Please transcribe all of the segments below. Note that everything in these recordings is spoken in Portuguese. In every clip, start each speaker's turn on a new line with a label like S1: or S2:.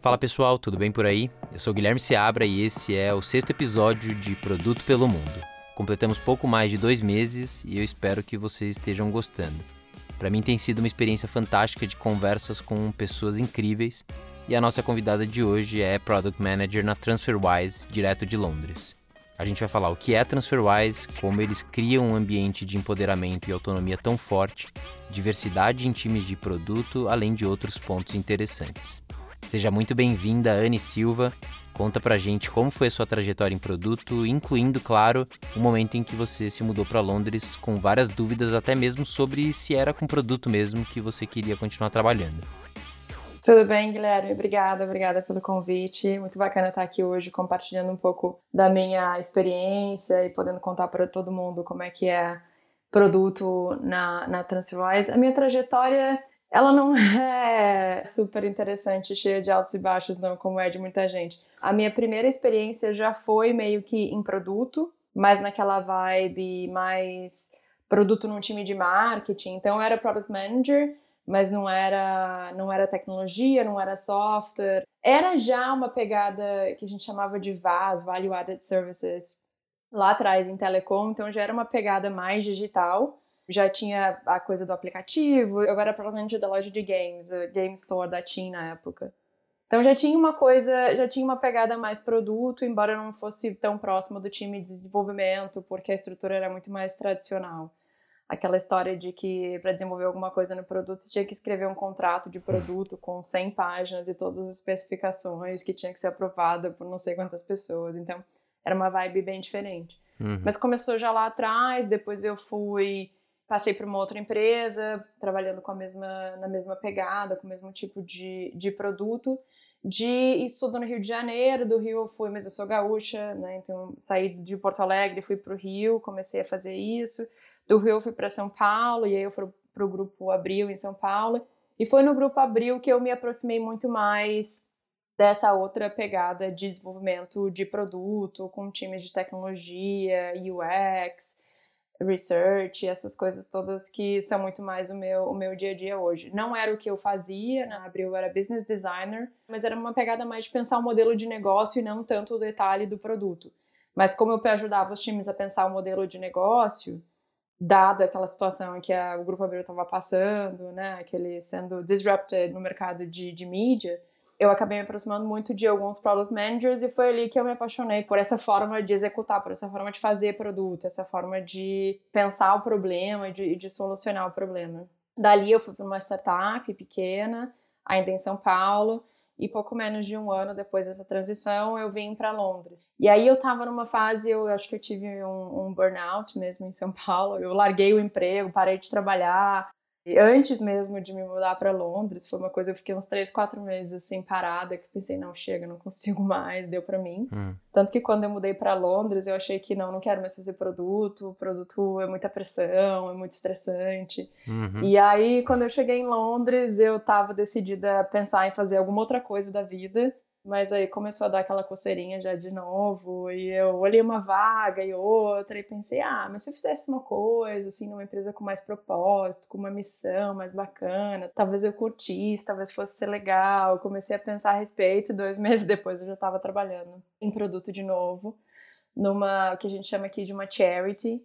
S1: Fala pessoal, tudo bem por aí? Eu sou Guilherme Seabra e esse é o sexto episódio de Produto pelo Mundo. Completamos pouco mais de dois meses e eu espero que vocês estejam gostando. Para mim tem sido uma experiência fantástica de conversas com pessoas incríveis e a nossa convidada de hoje é Product Manager na TransferWise, direto de Londres. A gente vai falar o que é TransferWise, como eles criam um ambiente de empoderamento e autonomia tão forte, diversidade em times de produto, além de outros pontos interessantes. Seja muito bem-vinda, Anne Silva. Conta pra gente como foi a sua trajetória em produto, incluindo, claro, o momento em que você se mudou para Londres com várias dúvidas, até mesmo sobre se era com produto mesmo que você queria continuar trabalhando.
S2: Tudo bem, Guilherme? Obrigada, obrigada pelo convite. Muito bacana estar aqui hoje compartilhando um pouco da minha experiência e podendo contar para todo mundo como é que é produto na, na TransferWise. A minha trajetória ela não é super interessante, cheia de altos e baixos, não, como é de muita gente. A minha primeira experiência já foi meio que em produto, mas naquela vibe mais produto num time de marketing. Então eu era product manager, mas não era não era tecnologia, não era software. Era já uma pegada que a gente chamava de VAS, Value Added Services, lá atrás em telecom, então já era uma pegada mais digital já tinha a coisa do aplicativo, eu era provavelmente da loja de games, a Game Store da Team na época. Então já tinha uma coisa, já tinha uma pegada mais produto, embora não fosse tão próximo do time de desenvolvimento, porque a estrutura era muito mais tradicional. Aquela história de que para desenvolver alguma coisa no produto você tinha que escrever um contrato de produto com 100 páginas e todas as especificações que tinha que ser aprovada por não sei quantas pessoas. Então era uma vibe bem diferente. Uhum. Mas começou já lá atrás, depois eu fui passei para uma outra empresa, trabalhando com a mesma, na mesma pegada, com o mesmo tipo de, de produto. De estudo no Rio de Janeiro, do Rio eu fui, mas eu sou gaúcha, né? Então saí de Porto Alegre, fui para o Rio, comecei a fazer isso. Do Rio eu fui para São Paulo, e aí eu fui para o grupo Abril em São Paulo. E foi no grupo Abril que eu me aproximei muito mais dessa outra pegada de desenvolvimento de produto, com times de tecnologia, UX, research, essas coisas todas que são muito mais o meu, o meu dia a dia hoje. Não era o que eu fazia na Abril, era business designer, mas era uma pegada mais de pensar o modelo de negócio e não tanto o detalhe do produto. Mas como eu ajudava os times a pensar o modelo de negócio, dada aquela situação que a, o Grupo Abril estava passando, né, aquele sendo disrupted no mercado de, de mídia, eu acabei me aproximando muito de alguns product managers e foi ali que eu me apaixonei por essa forma de executar, por essa forma de fazer produto, essa forma de pensar o problema e de, de solucionar o problema. Dali eu fui para uma startup pequena, ainda em São Paulo, e pouco menos de um ano depois dessa transição eu vim para Londres. E aí eu estava numa fase, eu acho que eu tive um, um burnout mesmo em São Paulo. Eu larguei o emprego, parei de trabalhar, antes mesmo de me mudar para Londres, foi uma coisa, eu fiquei uns três, quatro meses assim parada, que pensei, não, chega, não consigo mais, deu para mim. Hum. Tanto que quando eu mudei para Londres, eu achei que não, não quero mais fazer produto, o produto é muita pressão, é muito estressante. Uhum. E aí, quando eu cheguei em Londres, eu tava decidida a pensar em fazer alguma outra coisa da vida. Mas aí começou a dar aquela coceirinha já de novo, e eu olhei uma vaga e outra, e pensei, ah, mas se eu fizesse uma coisa, assim, numa empresa com mais propósito, com uma missão mais bacana, talvez eu curtisse, talvez fosse ser legal. comecei a pensar a respeito, e dois meses depois eu já estava trabalhando em produto de novo, numa, o que a gente chama aqui de uma charity,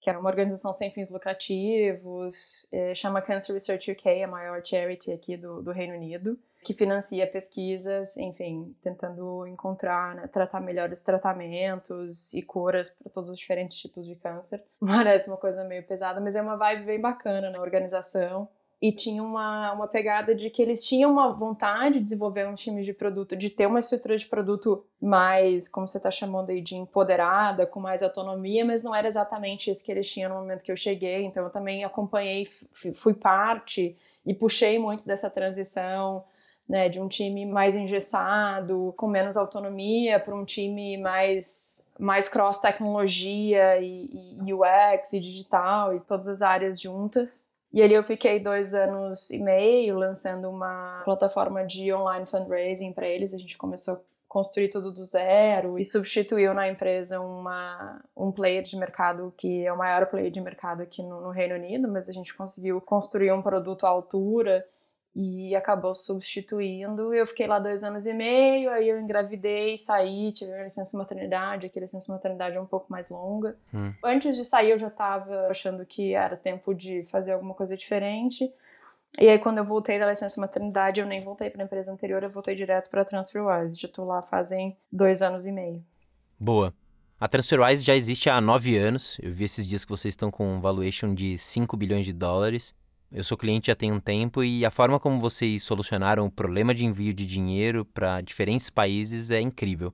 S2: que é uma organização sem fins lucrativos, é, chama Cancer Research UK, a maior charity aqui do, do Reino Unido que financia pesquisas, enfim, tentando encontrar, né, tratar melhores tratamentos e curas para todos os diferentes tipos de câncer. Parece uma coisa meio pesada, mas é uma vibe bem bacana na organização. E tinha uma, uma pegada de que eles tinham uma vontade de desenvolver um time de produto, de ter uma estrutura de produto mais, como você está chamando aí, de empoderada, com mais autonomia, mas não era exatamente isso que eles tinham no momento que eu cheguei. Então eu também acompanhei, fui parte e puxei muito dessa transição né, de um time mais engessado, com menos autonomia, para um time mais, mais cross-tecnologia e, e UX e digital e todas as áreas juntas. E ali eu fiquei dois anos e meio lançando uma plataforma de online fundraising para eles. A gente começou a construir tudo do zero e substituiu na empresa uma, um player de mercado que é o maior player de mercado aqui no, no Reino Unido, mas a gente conseguiu construir um produto à altura e acabou substituindo. Eu fiquei lá dois anos e meio, aí eu engravidei, saí, tive a licença maternidade, aqui a licença maternidade é um pouco mais longa. Hum. Antes de sair eu já estava achando que era tempo de fazer alguma coisa diferente. E aí quando eu voltei da licença maternidade, eu nem voltei para a empresa anterior, eu voltei direto para a TransferWise. Já estou lá fazem dois anos e meio.
S1: Boa. A TransferWise já existe há nove anos. Eu vi esses dias que vocês estão com um valuation de 5 bilhões de dólares. Eu sou cliente já tem um tempo e a forma como vocês solucionaram o problema de envio de dinheiro para diferentes países é incrível.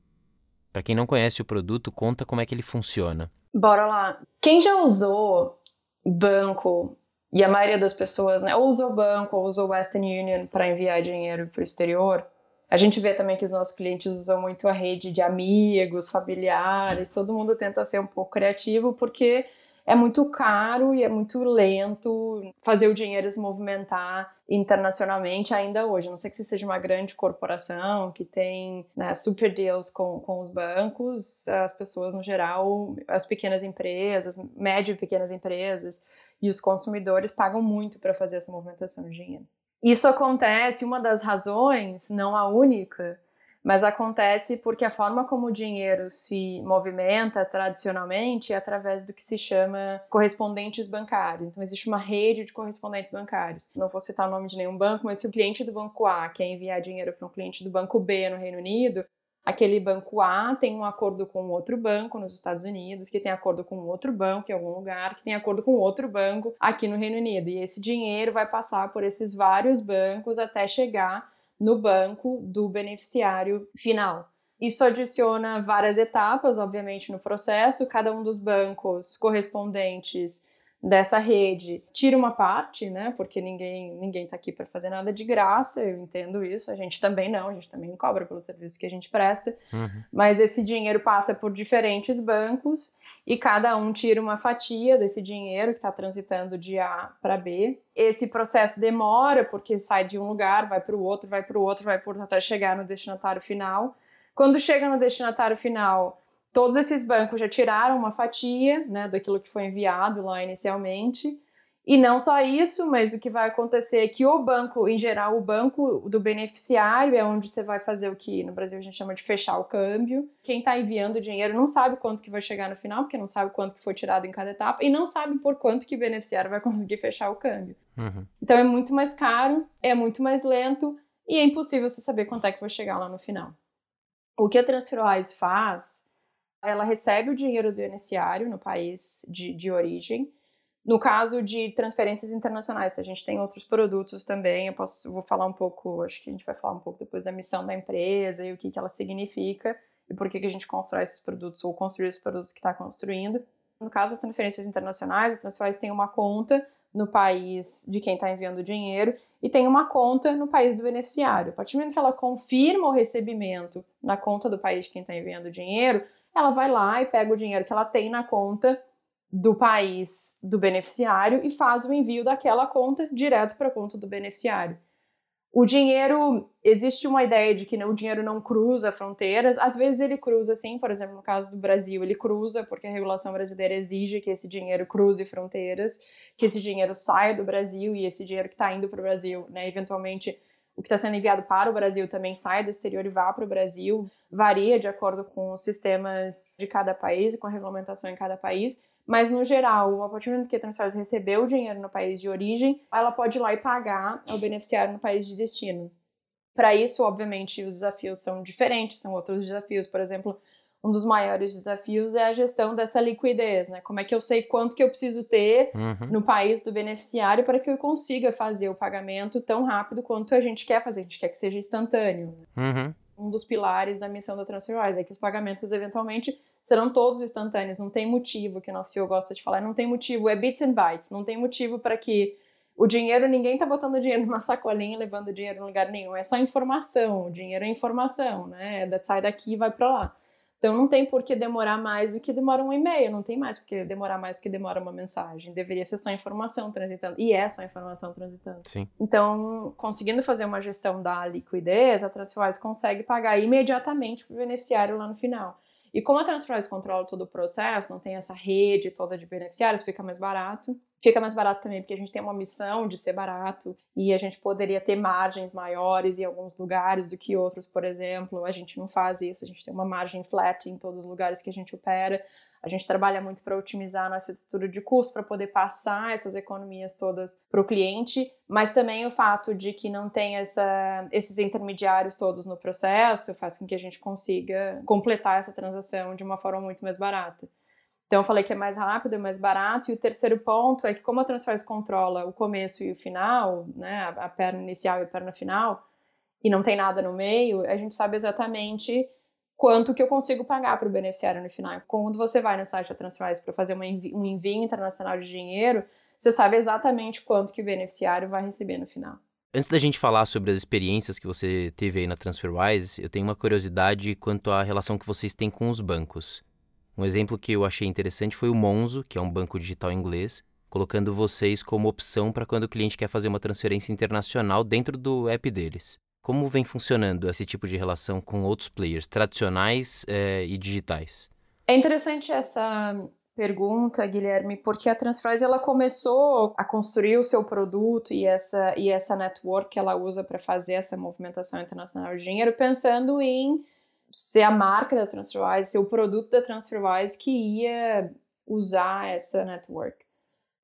S1: Para quem não conhece o produto, conta como é que ele funciona.
S2: Bora lá. Quem já usou banco e a maioria das pessoas, né, ou usou banco ou usou Western Union para enviar dinheiro para o exterior, a gente vê também que os nossos clientes usam muito a rede de amigos, familiares, todo mundo tenta ser um pouco criativo porque é muito caro e é muito lento fazer o dinheiro se movimentar internacionalmente ainda hoje. A não sei que você seja uma grande corporação que tem né, super deals com, com os bancos, as pessoas no geral, as pequenas empresas, médio e pequenas empresas e os consumidores pagam muito para fazer essa movimentação de dinheiro. Isso acontece, uma das razões, não a única, mas acontece porque a forma como o dinheiro se movimenta tradicionalmente é através do que se chama correspondentes bancários. Então, existe uma rede de correspondentes bancários. Não vou citar o nome de nenhum banco, mas se o cliente do banco A quer enviar dinheiro para um cliente do banco B no Reino Unido, aquele banco A tem um acordo com outro banco nos Estados Unidos, que tem acordo com outro banco em algum lugar, que tem acordo com outro banco aqui no Reino Unido. E esse dinheiro vai passar por esses vários bancos até chegar no banco do beneficiário final. Isso adiciona várias etapas, obviamente, no processo. Cada um dos bancos correspondentes dessa rede tira uma parte, né? Porque ninguém ninguém está aqui para fazer nada de graça. Eu entendo isso. A gente também não. A gente também cobra pelo serviço que a gente presta. Uhum. Mas esse dinheiro passa por diferentes bancos e cada um tira uma fatia desse dinheiro que está transitando de A para B. Esse processo demora porque sai de um lugar, vai para o outro, vai para o outro, vai por até chegar no destinatário final. Quando chega no destinatário final, todos esses bancos já tiraram uma fatia, né, daquilo que foi enviado lá inicialmente. E não só isso, mas o que vai acontecer é que o banco, em geral, o banco do beneficiário é onde você vai fazer o que no Brasil a gente chama de fechar o câmbio. Quem está enviando dinheiro não sabe quanto que vai chegar no final, porque não sabe quanto que foi tirado em cada etapa, e não sabe por quanto que o beneficiário vai conseguir fechar o câmbio. Uhum. Então é muito mais caro, é muito mais lento, e é impossível você saber quanto é que vai chegar lá no final. O que a TransferWise faz, ela recebe o dinheiro do beneficiário no país de, de origem, no caso de transferências internacionais, a gente tem outros produtos também. Eu posso, vou falar um pouco, acho que a gente vai falar um pouco depois da missão da empresa e o que, que ela significa e por que, que a gente constrói esses produtos ou construir esses produtos que está construindo. No caso das transferências internacionais, a TransferWise tem uma conta no país de quem está enviando o dinheiro e tem uma conta no país do beneficiário. A partir do momento que ela confirma o recebimento na conta do país de quem está enviando o dinheiro, ela vai lá e pega o dinheiro que ela tem na conta do país do beneficiário e faz o envio daquela conta direto para a conta do beneficiário. O dinheiro, existe uma ideia de que o dinheiro não cruza fronteiras, às vezes ele cruza sim, por exemplo, no caso do Brasil, ele cruza porque a regulação brasileira exige que esse dinheiro cruze fronteiras, que esse dinheiro saia do Brasil e esse dinheiro que está indo para o Brasil, né, eventualmente o que está sendo enviado para o Brasil também saia do exterior e vá para o Brasil, varia de acordo com os sistemas de cada país e com a regulamentação em cada país, mas, no geral, a partir do momento que a Transferwise recebeu o dinheiro no país de origem, ela pode ir lá e pagar ao beneficiário no país de destino. Para isso, obviamente, os desafios são diferentes, são outros desafios. Por exemplo, um dos maiores desafios é a gestão dessa liquidez, né? Como é que eu sei quanto que eu preciso ter uhum. no país do beneficiário para que eu consiga fazer o pagamento tão rápido quanto a gente quer fazer. A gente quer que seja instantâneo. Uhum. Um dos pilares da missão da TransferWise é que os pagamentos eventualmente serão todos instantâneos, não tem motivo, que o nosso CEO gosta de falar, não tem motivo, é bits and bytes, não tem motivo para que o dinheiro, ninguém tá botando dinheiro numa sacolinha e levando dinheiro em lugar nenhum, é só informação, o dinheiro é informação, né, sai daqui e vai para lá. Então não tem por que demorar mais do que demora um e-mail, não tem mais por que demorar mais do que demora uma mensagem. Deveria ser só informação transitando. E é só informação transitando.
S1: Sim.
S2: Então, conseguindo fazer uma gestão da liquidez, a TransferWise consegue pagar imediatamente para o beneficiário lá no final. E como a TransferWise controla todo o processo, não tem essa rede toda de beneficiários, fica mais barato. Fica mais barato também porque a gente tem uma missão de ser barato e a gente poderia ter margens maiores em alguns lugares do que outros, por exemplo. A gente não faz isso, a gente tem uma margem flat em todos os lugares que a gente opera. A gente trabalha muito para otimizar nossa estrutura de custo, para poder passar essas economias todas para o cliente, mas também o fato de que não tem essa, esses intermediários todos no processo faz com que a gente consiga completar essa transação de uma forma muito mais barata. Então, eu falei que é mais rápido, é mais barato. E o terceiro ponto é que, como a Transfers controla o começo e o final, né, a perna inicial e a perna final, e não tem nada no meio, a gente sabe exatamente quanto que eu consigo pagar para o beneficiário no final. Quando você vai no site da Transferwise para fazer envi um envio internacional de dinheiro, você sabe exatamente quanto que o beneficiário vai receber no final.
S1: Antes da gente falar sobre as experiências que você teve aí na TransferWise, eu tenho uma curiosidade quanto à relação que vocês têm com os bancos. Um exemplo que eu achei interessante foi o Monzo, que é um banco digital inglês, colocando vocês como opção para quando o cliente quer fazer uma transferência internacional dentro do app deles. Como vem funcionando esse tipo de relação com outros players tradicionais é, e digitais?
S2: É interessante essa pergunta, Guilherme, porque a Transfrise ela começou a construir o seu produto e essa e essa network que ela usa para fazer essa movimentação internacional de dinheiro, pensando em ser a marca da Transferwise, ser o produto da Transferwise que ia usar essa network.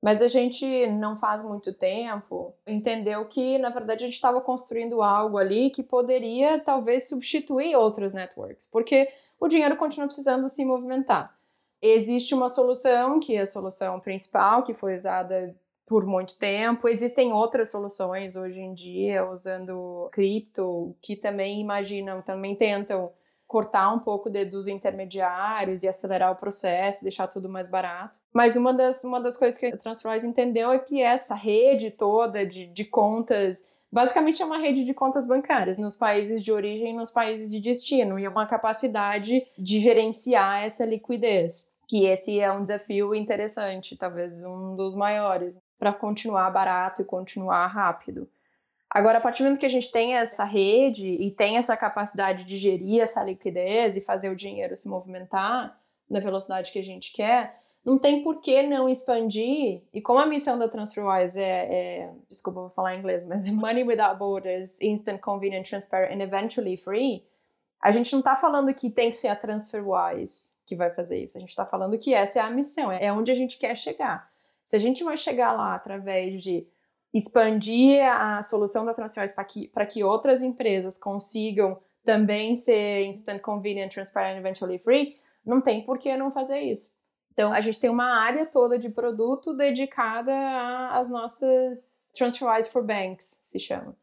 S2: Mas a gente não faz muito tempo entendeu que, na verdade, a gente estava construindo algo ali que poderia talvez substituir outras networks, porque o dinheiro continua precisando se movimentar. Existe uma solução, que é a solução principal, que foi usada por muito tempo. Existem outras soluções hoje em dia usando cripto que também imaginam, também tentam cortar um pouco de, dos intermediários e acelerar o processo, deixar tudo mais barato. Mas uma das, uma das coisas que a Transferwise entendeu é que essa rede toda de, de contas basicamente é uma rede de contas bancárias nos países de origem e nos países de destino, e é uma capacidade de gerenciar essa liquidez, que esse é um desafio interessante, talvez um dos maiores, para continuar barato e continuar rápido. Agora, a partir do momento que a gente tem essa rede e tem essa capacidade de gerir essa liquidez e fazer o dinheiro se movimentar na velocidade que a gente quer, não tem por que não expandir. E como a missão da TransferWise é, é desculpa, vou falar em inglês, mas é Money Without Borders, Instant, Convenient, Transparent and Eventually Free, a gente não está falando que tem que ser a TransferWise que vai fazer isso. A gente está falando que essa é a missão, é onde a gente quer chegar. Se a gente vai chegar lá através de expandir a solução da Transferwise para que, que outras empresas consigam também ser instant, convenient, transparent, eventually free, não tem por que não fazer isso. Então, a gente tem uma área toda de produto dedicada às nossas TransferWise for Banks, se chama.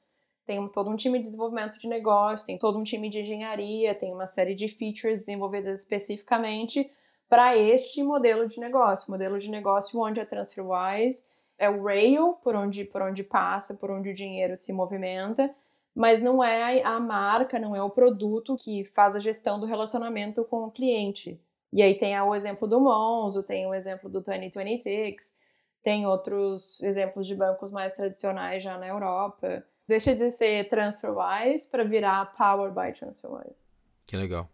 S2: Tem todo um time de desenvolvimento de negócio, tem todo um time de engenharia, tem uma série de features desenvolvidas especificamente para este modelo de negócio, modelo de negócio onde a TransferWise é o rail por onde, por onde passa, por onde o dinheiro se movimenta, mas não é a marca, não é o produto que faz a gestão do relacionamento com o cliente. E aí tem o exemplo do Monzo, tem o exemplo do 2026, tem outros exemplos de bancos mais tradicionais já na Europa. Deixa de ser TransferWise para virar Powered by TransferWise.
S1: Que legal.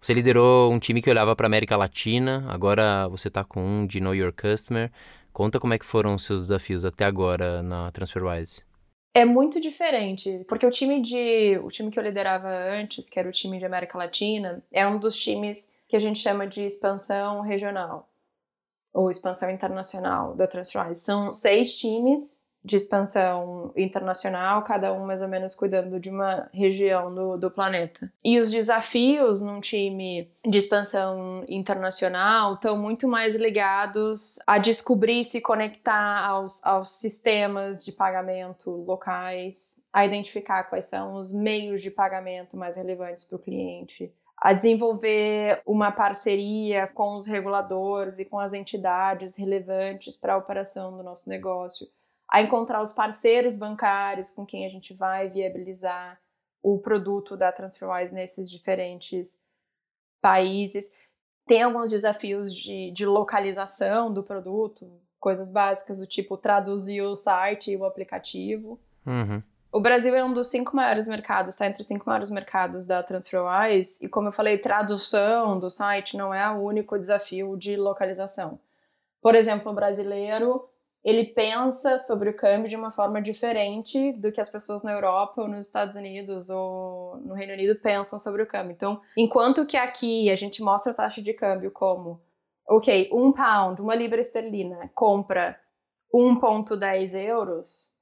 S1: Você liderou um time que olhava para América Latina, agora você está com um de Know Your Customer. Conta como é que foram os seus desafios até agora na TransferWise.
S2: É muito diferente, porque o time de o time que eu liderava antes, que era o time de América Latina, é um dos times que a gente chama de expansão regional ou expansão internacional da TransferWise. São seis times de expansão internacional, cada um mais ou menos cuidando de uma região do, do planeta. E os desafios num time de expansão internacional estão muito mais ligados a descobrir e se conectar aos, aos sistemas de pagamento locais, a identificar quais são os meios de pagamento mais relevantes para o cliente, a desenvolver uma parceria com os reguladores e com as entidades relevantes para a operação do nosso negócio a encontrar os parceiros bancários com quem a gente vai viabilizar o produto da TransferWise nesses diferentes países. Tem alguns desafios de, de localização do produto, coisas básicas do tipo traduzir o site e o aplicativo.
S1: Uhum.
S2: O Brasil é um dos cinco maiores mercados, está entre os cinco maiores mercados da TransferWise, e como eu falei, tradução do site não é o único desafio de localização. Por exemplo, o brasileiro, ele pensa sobre o câmbio de uma forma diferente do que as pessoas na Europa ou nos Estados Unidos ou no Reino Unido pensam sobre o câmbio. Então, enquanto que aqui a gente mostra a taxa de câmbio como, ok, um pound, uma libra esterlina, compra 1,10 euros,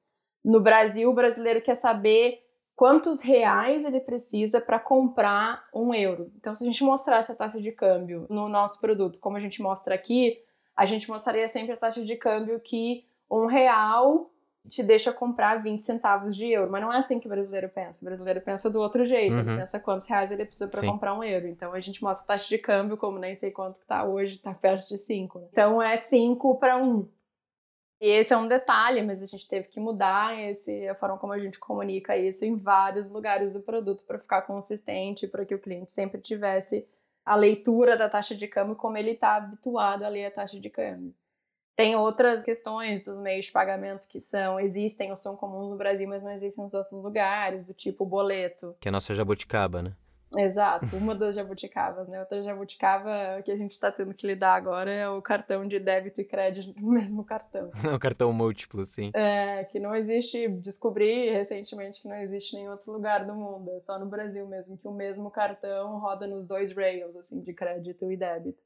S2: no Brasil, o brasileiro quer saber quantos reais ele precisa para comprar um euro. Então, se a gente mostrasse a taxa de câmbio no nosso produto, como a gente mostra aqui, a gente mostraria sempre a taxa de câmbio que um real te deixa comprar 20 centavos de euro. Mas não é assim que o brasileiro pensa. O brasileiro pensa do outro jeito. Uhum. Ele pensa quantos reais ele precisa para comprar um euro. Então a gente mostra a taxa de câmbio, como nem sei quanto que tá hoje, tá perto de 5. Então é 5 para 1. E esse é um detalhe, mas a gente teve que mudar esse, a forma como a gente comunica isso em vários lugares do produto para ficar consistente, para que o cliente sempre tivesse a leitura da taxa de câmbio como ele está habituado a ler a taxa de câmbio. Tem outras questões dos meios de pagamento que são, existem ou são comuns no Brasil, mas não existem nos outros lugares, do tipo boleto.
S1: Que é a nossa jabuticaba, né?
S2: Exato, uma das jabuticabas, né? Outra jabuticaba que a gente está tendo que lidar agora é o cartão de débito e crédito no mesmo cartão.
S1: o cartão múltiplo, sim.
S2: É, que não existe, descobri recentemente que não existe em nenhum outro lugar do mundo, é só no Brasil mesmo, que o mesmo cartão roda nos dois rails, assim, de crédito e débito.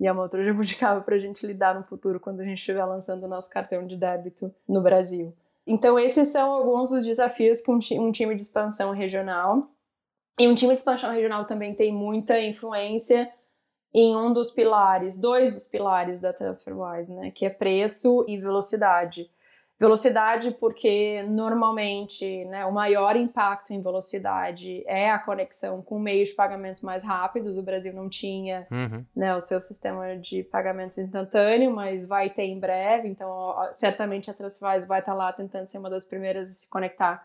S2: E é uma outra jabuticaba para a gente lidar no futuro, quando a gente estiver lançando o nosso cartão de débito no Brasil. Então, esses são alguns dos desafios que um time de expansão regional e um time de expansão regional também tem muita influência em um dos pilares, dois dos pilares da TransferWise, né, que é preço e velocidade. Velocidade porque normalmente, né, o maior impacto em velocidade é a conexão com meios de pagamento mais rápidos. O Brasil não tinha, uhum. né, o seu sistema de pagamentos instantâneo, mas vai ter em breve. Então, certamente a TransferWise vai estar lá tentando ser uma das primeiras a se conectar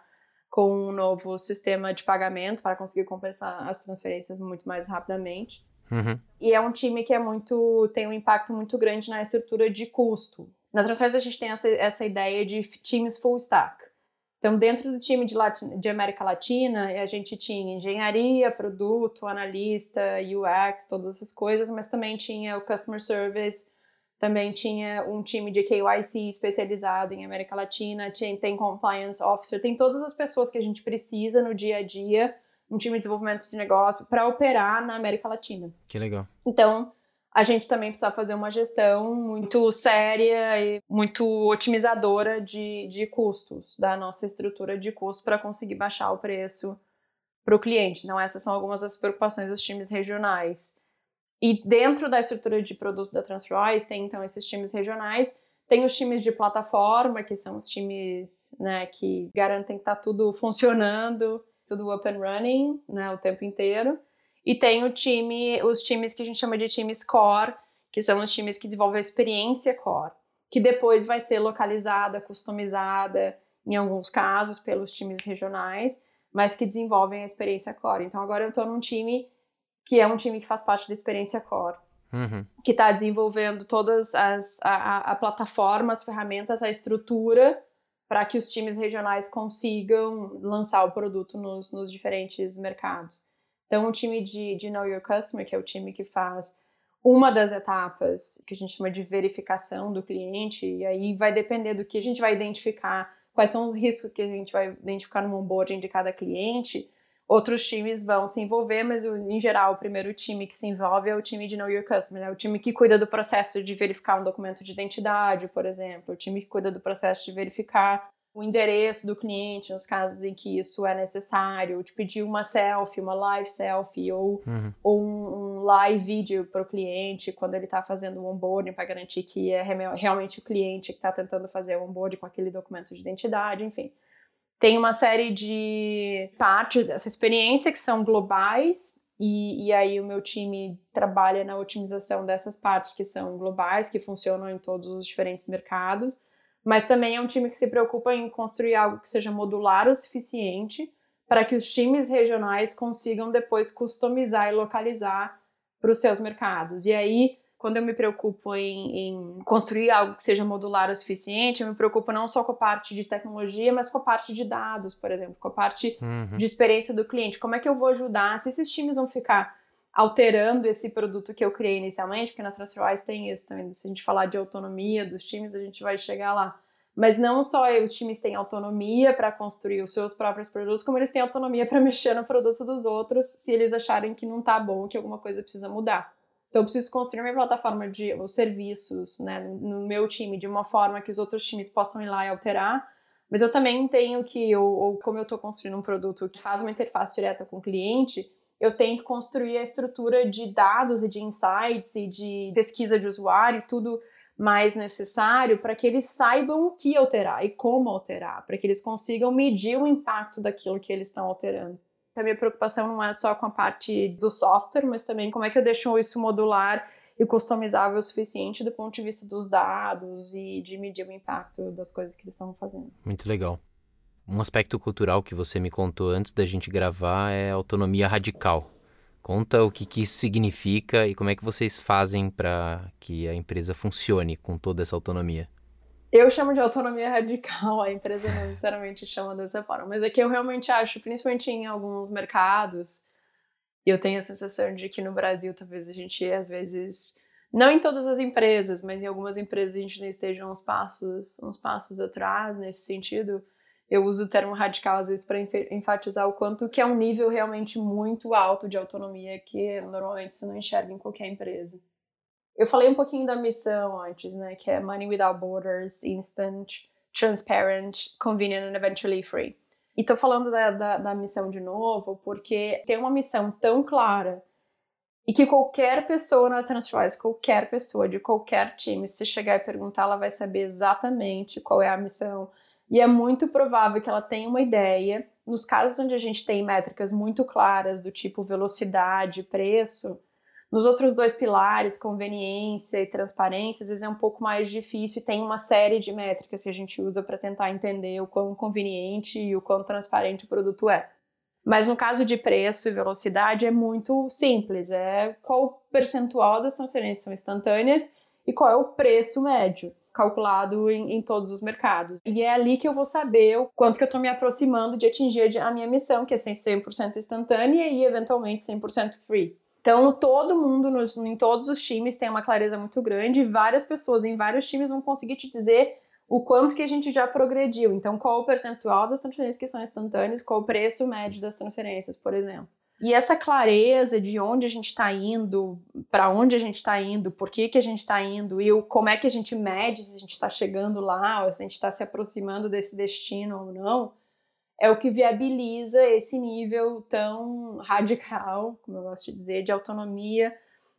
S2: com um novo sistema de pagamento para conseguir compensar as transferências muito mais rapidamente. Uhum. E é um time que é muito tem um impacto muito grande na estrutura de custo. Na Transferência a gente tem essa, essa ideia de times full stack. Então, dentro do time de, Latin, de América Latina, a gente tinha engenharia, produto, analista, UX, todas essas coisas, mas também tinha o customer service, também tinha um time de KYC especializado em América Latina, tinha, tem compliance officer, tem todas as pessoas que a gente precisa no dia a dia, um time de desenvolvimento de negócio, para operar na América Latina.
S1: Que legal.
S2: Então, a gente também precisa fazer uma gestão muito séria e muito otimizadora de, de custos, da nossa estrutura de custos, para conseguir baixar o preço para o cliente. Então, essas são algumas das preocupações dos times regionais. E dentro da estrutura de produto da TransferWise tem então esses times regionais, tem os times de plataforma, que são os times né, que garantem que está tudo funcionando, tudo up and running né, o tempo inteiro. E tem o time, os times que a gente chama de times core, que são os times que desenvolvem a experiência core, que depois vai ser localizada, customizada, em alguns casos, pelos times regionais, mas que desenvolvem a experiência core. Então agora eu estou num time que é um time que faz parte da experiência core. Uhum. Que está desenvolvendo todas as a, a, plataforma, as ferramentas, a estrutura para que os times regionais consigam lançar o produto nos, nos diferentes mercados. Então, o time de, de Know Your Customer, que é o time que faz uma das etapas que a gente chama de verificação do cliente, e aí vai depender do que a gente vai identificar, quais são os riscos que a gente vai identificar no onboarding de cada cliente, outros times vão se envolver, mas em geral o primeiro time que se envolve é o time de Know Your Customer, né? o time que cuida do processo de verificar um documento de identidade, por exemplo, o time que cuida do processo de verificar o endereço do cliente nos casos em que isso é necessário, de pedir uma selfie, uma live selfie ou, uhum. ou um, um, live vídeo para o cliente quando ele está fazendo o onboarding para garantir que é realmente o cliente que está tentando fazer o onboarding com aquele documento de identidade, enfim. Tem uma série de partes dessa experiência que são globais, e, e, aí o meu time trabalha na otimização dessas partes que são globais, que funcionam em todos os diferentes mercados, mas também é um time que se preocupa em construir algo que seja modular o suficiente para que os times regionais consigam depois customizar e localizar para os seus mercados. E aí quando eu me preocupo em, em, construir algo que seja modular o suficiente, eu me preocupo não só com a parte de tecnologia, mas com a parte de dados, por exemplo, com a parte uhum. de experiência do cliente. Como é que eu vou ajudar? Se esses times vão ficar alterando esse produto que eu criei inicialmente, porque na TransferWise tem isso também. Se a gente falar de autonomia dos times, a gente vai chegar lá. Mas não só os times têm autonomia para construir os seus próprios produtos, como eles têm autonomia para mexer no produto dos outros se eles acharem que não está bom, que alguma coisa precisa mudar. Então eu preciso construir minha plataforma de os serviços, né, no meu time de uma forma que os outros times possam ir lá e alterar. Mas eu também tenho que, ou, ou como eu estou construindo um produto que faz uma interface direta com o cliente, eu tenho que construir a estrutura de dados e de insights e de pesquisa de usuário e tudo mais necessário para que eles saibam o que alterar e como alterar, para que eles consigam medir o impacto daquilo que eles estão alterando. A minha preocupação não é só com a parte do software, mas também como é que eu deixo isso modular e customizável o suficiente do ponto de vista dos dados e de medir o impacto das coisas que eles estão fazendo.
S1: Muito legal. Um aspecto cultural que você me contou antes da gente gravar é autonomia radical. Conta o que, que isso significa e como é que vocês fazem para que a empresa funcione com toda essa autonomia.
S2: Eu chamo de autonomia radical, a empresa não necessariamente chama dessa forma, mas é que eu realmente acho, principalmente em alguns mercados, eu tenho a sensação de que no Brasil talvez a gente às vezes não em todas as empresas, mas em algumas empresas a gente ainda esteja uns passos, uns passos atrás nesse sentido eu uso o termo radical às vezes para enfatizar o quanto que é um nível realmente muito alto de autonomia que normalmente se não enxerga em qualquer empresa. Eu falei um pouquinho da missão antes, né, que é Money Without Borders, Instant, Transparent, Convenient and Eventually Free. E tô falando da, da, da missão de novo porque tem uma missão tão clara e que qualquer pessoa na TransferWise, qualquer pessoa de qualquer time, se chegar e perguntar, ela vai saber exatamente qual é a missão, e é muito provável que ela tenha uma ideia. Nos casos onde a gente tem métricas muito claras, do tipo velocidade, preço, nos outros dois pilares, conveniência e transparência, às vezes é um pouco mais difícil e tem uma série de métricas que a gente usa para tentar entender o quão conveniente e o quão transparente o produto é. Mas no caso de preço e velocidade é muito simples, é qual o percentual das transferências são instantâneas e qual é o preço médio calculado em, em, todos os mercados. E é ali que eu vou saber o quanto que eu estou me aproximando de atingir a minha missão, que é ser 100% instantânea e eventualmente 100% free. Então, todo mundo, nos, em todos os times, tem uma clareza muito grande e várias pessoas em vários times vão conseguir te dizer o quanto que a gente já progrediu. Então, qual o percentual das transferências que são instantâneas, qual o preço médio das transferências, por exemplo. E essa clareza de onde a gente está indo, para onde a gente está indo, por que, que a gente está indo e o, como é que a gente mede se a gente está chegando lá ou se a gente está se aproximando desse destino ou não, é o que viabiliza esse nível tão radical, como eu gosto de dizer, de autonomia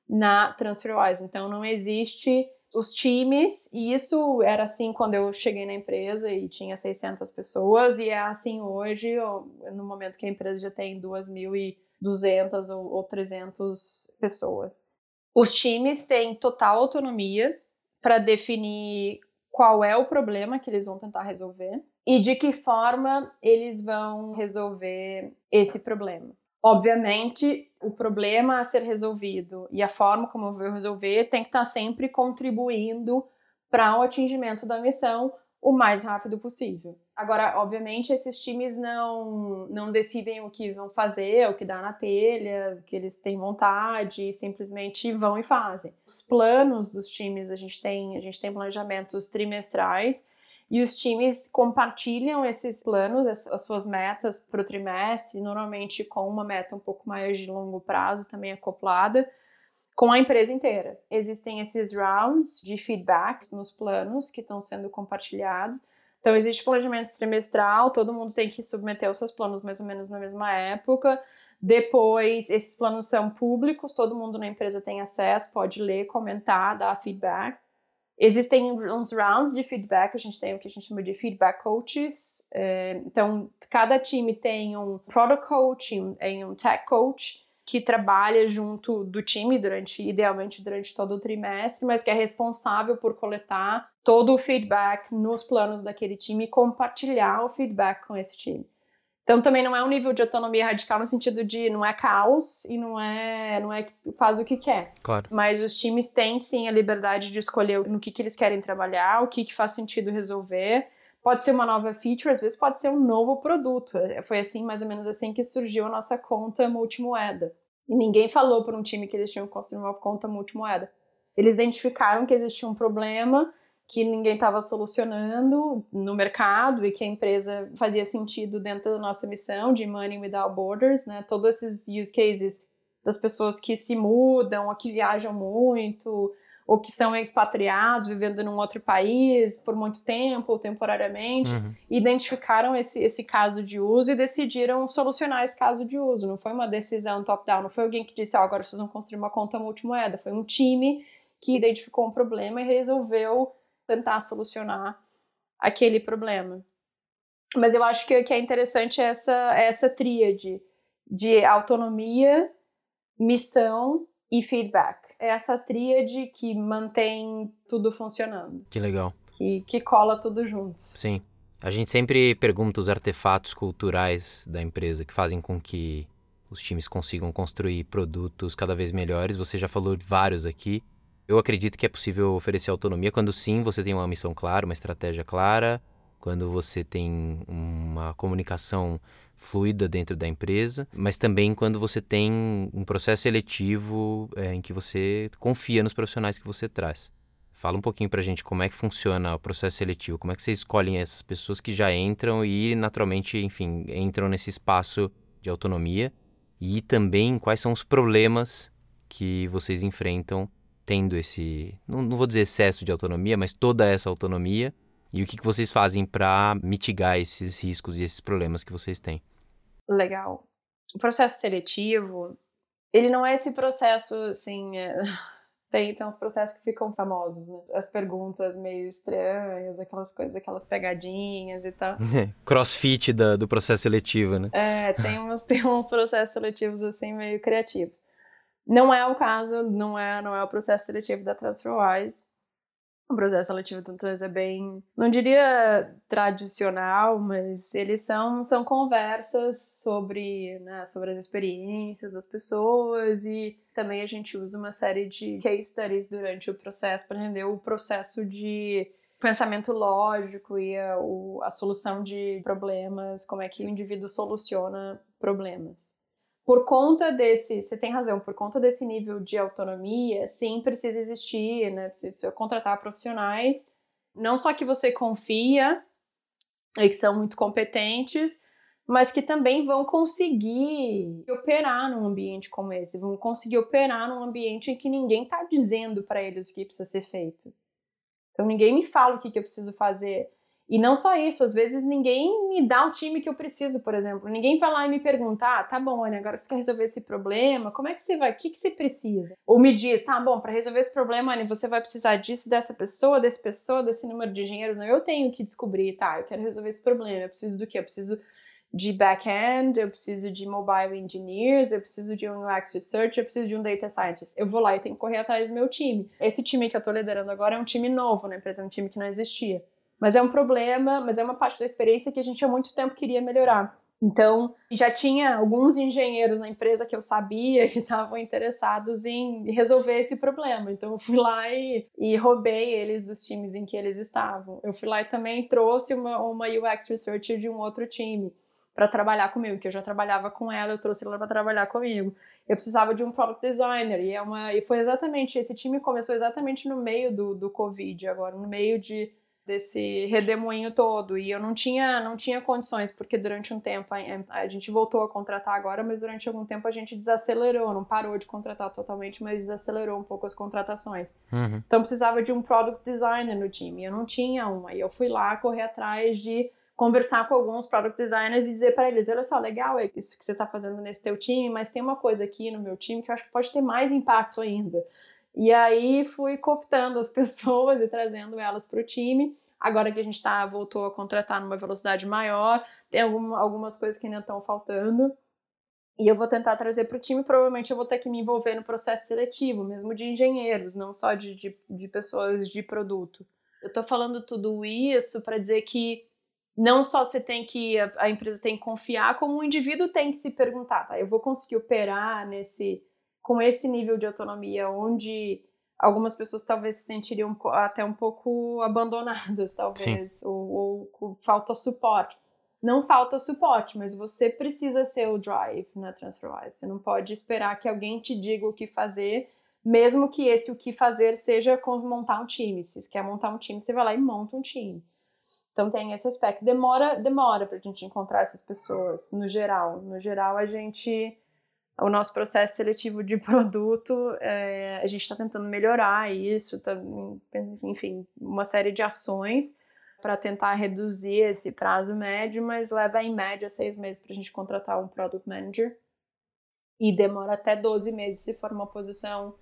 S2: na TransferWise. Então não existe os times, e isso era assim quando eu cheguei na empresa e tinha 600 pessoas, e é assim hoje, no momento que a empresa já tem 2 mil e 200 ou, ou 300 pessoas. Os times têm total autonomia para definir qual é o problema que eles vão tentar resolver e de que forma eles vão resolver esse problema. Obviamente, o problema a ser resolvido e a forma como eu vou resolver tem que estar sempre contribuindo para o atingimento da missão o mais rápido possível. Agora, obviamente, esses times não, não decidem o que vão fazer, o que dá na telha, o que eles têm vontade, simplesmente vão e fazem. Os planos dos times, a gente tem, a gente tem planejamentos trimestrais e os times compartilham esses planos, as, suas metas para o trimestre, normalmente com uma meta um pouco mais de longo prazo também acoplada com a empresa inteira. Existem esses rounds de feedbacks nos planos que estão sendo compartilhados. Então, existe planejamento trimestral, todo mundo tem que submeter os seus planos mais ou menos na mesma época. Depois, esses planos são públicos, todo mundo na empresa tem acesso, pode ler, comentar, dar feedback. Existem uns rounds de feedback, a gente tem o que a gente chama de feedback coaches. É, então, cada time tem um product coach, um tech coach, que trabalha junto do time durante, idealmente durante todo o trimestre, mas que é responsável por coletar todo o feedback nos planos daquele time e compartilhar o feedback com esse time. Então também não é um nível de autonomia radical no sentido de não é caos e não é não é que faz o que quer.
S1: Claro.
S2: Mas os times têm sim a liberdade de escolher no que, que eles querem trabalhar, o que, que faz sentido resolver. Pode ser uma nova feature, às vezes pode ser um novo produto. É, foi assim, mais ou menos assim, que surgiu a nossa conta multimoeda. E ninguém falou para um time que eles tinham que construir uma conta multimoeda. Eles identificaram que existia um problema que ninguém estava solucionando no mercado e que a empresa fazia sentido dentro da nossa missão de Money Without Borders, né? Todos esses use cases das pessoas que se mudam ou que viajam muito ou que são expatriados vivendo num outro país por muito tempo ou temporariamente, uhum. identificaram esse, esse caso de uso e decidiram solucionar esse caso de uso. Não foi uma decisão top-down, não foi alguém que disse, oh, agora vocês vão construir uma conta multimoeda, foi um time que identificou um problema e resolveu tentar solucionar aquele problema. Mas eu acho que o que é interessante é essa, essa tríade de autonomia, missão e feedback. É essa tríade que mantém tudo funcionando.
S1: Que legal.
S2: Que, que cola tudo junto.
S1: Sim. A gente sempre pergunta os artefatos culturais da empresa que fazem com que os times consigam construir produtos cada vez melhores. Você já falou de vários aqui. Eu acredito que é possível oferecer autonomia quando sim você tem uma missão clara, uma estratégia clara, quando você tem uma comunicação fluida dentro da empresa, mas também quando você tem um processo seletivo é, em que você confia nos profissionais que você traz. Fala um pouquinho pra gente como é que funciona o processo seletivo, como é que vocês escolhem essas pessoas que já entram e naturalmente, enfim, entram nesse espaço de autonomia e também quais são os problemas que vocês enfrentam tendo esse, não, não vou dizer excesso de autonomia, mas toda essa autonomia e o que, que vocês fazem para mitigar esses riscos e esses problemas que vocês têm?
S2: Legal. O processo seletivo, ele não é esse processo assim. É... Tem, tem uns processos que ficam famosos, né? As perguntas meio estranhas, aquelas coisas, aquelas pegadinhas e tal.
S1: Crossfit da, do processo seletivo, né?
S2: É, tem uns, tem uns processos seletivos assim meio criativos. Não é o caso, não é, não é o processo seletivo da TransferWise. O processo seletivo da Trans é bem, não diria tradicional, mas eles são, são conversas sobre, né, sobre as experiências das pessoas e também a gente usa uma série de case studies durante o processo para entender o processo de pensamento lógico e a, o, a solução de problemas, como é que o indivíduo soluciona problemas por conta desse, você tem razão, por conta desse nível de autonomia, sim, precisa existir, né? Precisa contratar profissionais, não só que você confia e que são muito competentes, mas que também vão conseguir operar num ambiente como esse, vão conseguir operar num ambiente em que ninguém está dizendo para eles o que precisa ser feito. Então ninguém me fala o que, que eu preciso fazer. E não só isso, às vezes ninguém me dá o time que eu preciso, por exemplo. Ninguém vai lá e me pergunta, ah, tá bom, Ana, agora você quer resolver esse problema, como é que você vai, o que, que você precisa? Ou me diz, tá bom, para resolver esse problema, Ana, você vai precisar disso, dessa pessoa, dessa pessoa, desse número de engenheiros. Não, eu tenho que descobrir, tá, eu quero resolver esse problema, eu preciso do quê? Eu preciso de back-end, eu preciso de mobile engineers, eu preciso de um UX research, eu preciso de um data scientist. Eu vou lá e tenho que correr atrás do meu time. Esse time que eu tô liderando agora é um time novo na empresa, é um time que não existia. Mas é um problema, mas é uma parte da experiência que a gente há muito tempo queria melhorar. Então, já tinha alguns engenheiros na empresa que eu sabia que estavam interessados em resolver esse problema. Então, eu fui lá e, e roubei eles dos times em que eles estavam. Eu fui lá e também trouxe uma, uma UX Researcher de um outro time para trabalhar comigo, que eu já trabalhava com ela, eu trouxe ela para trabalhar comigo. Eu precisava de um product designer e é uma e foi exatamente esse time começou exatamente no meio do, do Covid agora, no meio de desse redemoinho todo. E eu não tinha não tinha condições porque durante um tempo a, a, gente voltou a contratar agora mas durante algum tempo a gente desacelerou não parou de contratar totalmente mas desacelerou um pouco as contratações. Uhum. então precisava de um product designer no time eu não tinha um aí eu fui lá correr atrás de conversar com alguns product designers e dizer para eles olha só legal isso que você está fazendo nesse teu time mas tem uma coisa aqui no meu time que eu acho que pode ter mais impacto ainda e aí fui cooptando as pessoas e trazendo elas para o time. Agora que a gente tá, voltou a contratar numa velocidade maior, tem algum, algumas coisas que ainda estão faltando. E eu vou tentar trazer para o time. Provavelmente eu vou ter que me envolver no processo seletivo, mesmo de engenheiros, não só de, de, de pessoas de produto. Eu estou falando tudo isso para dizer que não só você tem que a, a, empresa tem que confiar, como o indivíduo tem que se perguntar, tá? Eu vou conseguir operar nesse com esse nível de autonomia, onde algumas pessoas talvez se sentiriam até um pouco abandonadas, talvez, ou, ou, falta suporte. Não falta suporte, mas você precisa ser o drive na TransferWise. Você não pode esperar que alguém te diga o que fazer, mesmo que esse o que fazer seja montar um time. Se quer montar um time, você vai lá e monta um time. Então tem esse aspecto. Demora, demora pra gente encontrar essas pessoas, no geral. No geral, a gente. O nosso processo seletivo de produto, é, a gente está tentando melhorar isso, tá, enfim, uma série de ações para tentar reduzir esse prazo médio, mas leva em média seis meses para a gente contratar um product manager e demora até 12 meses se for uma posição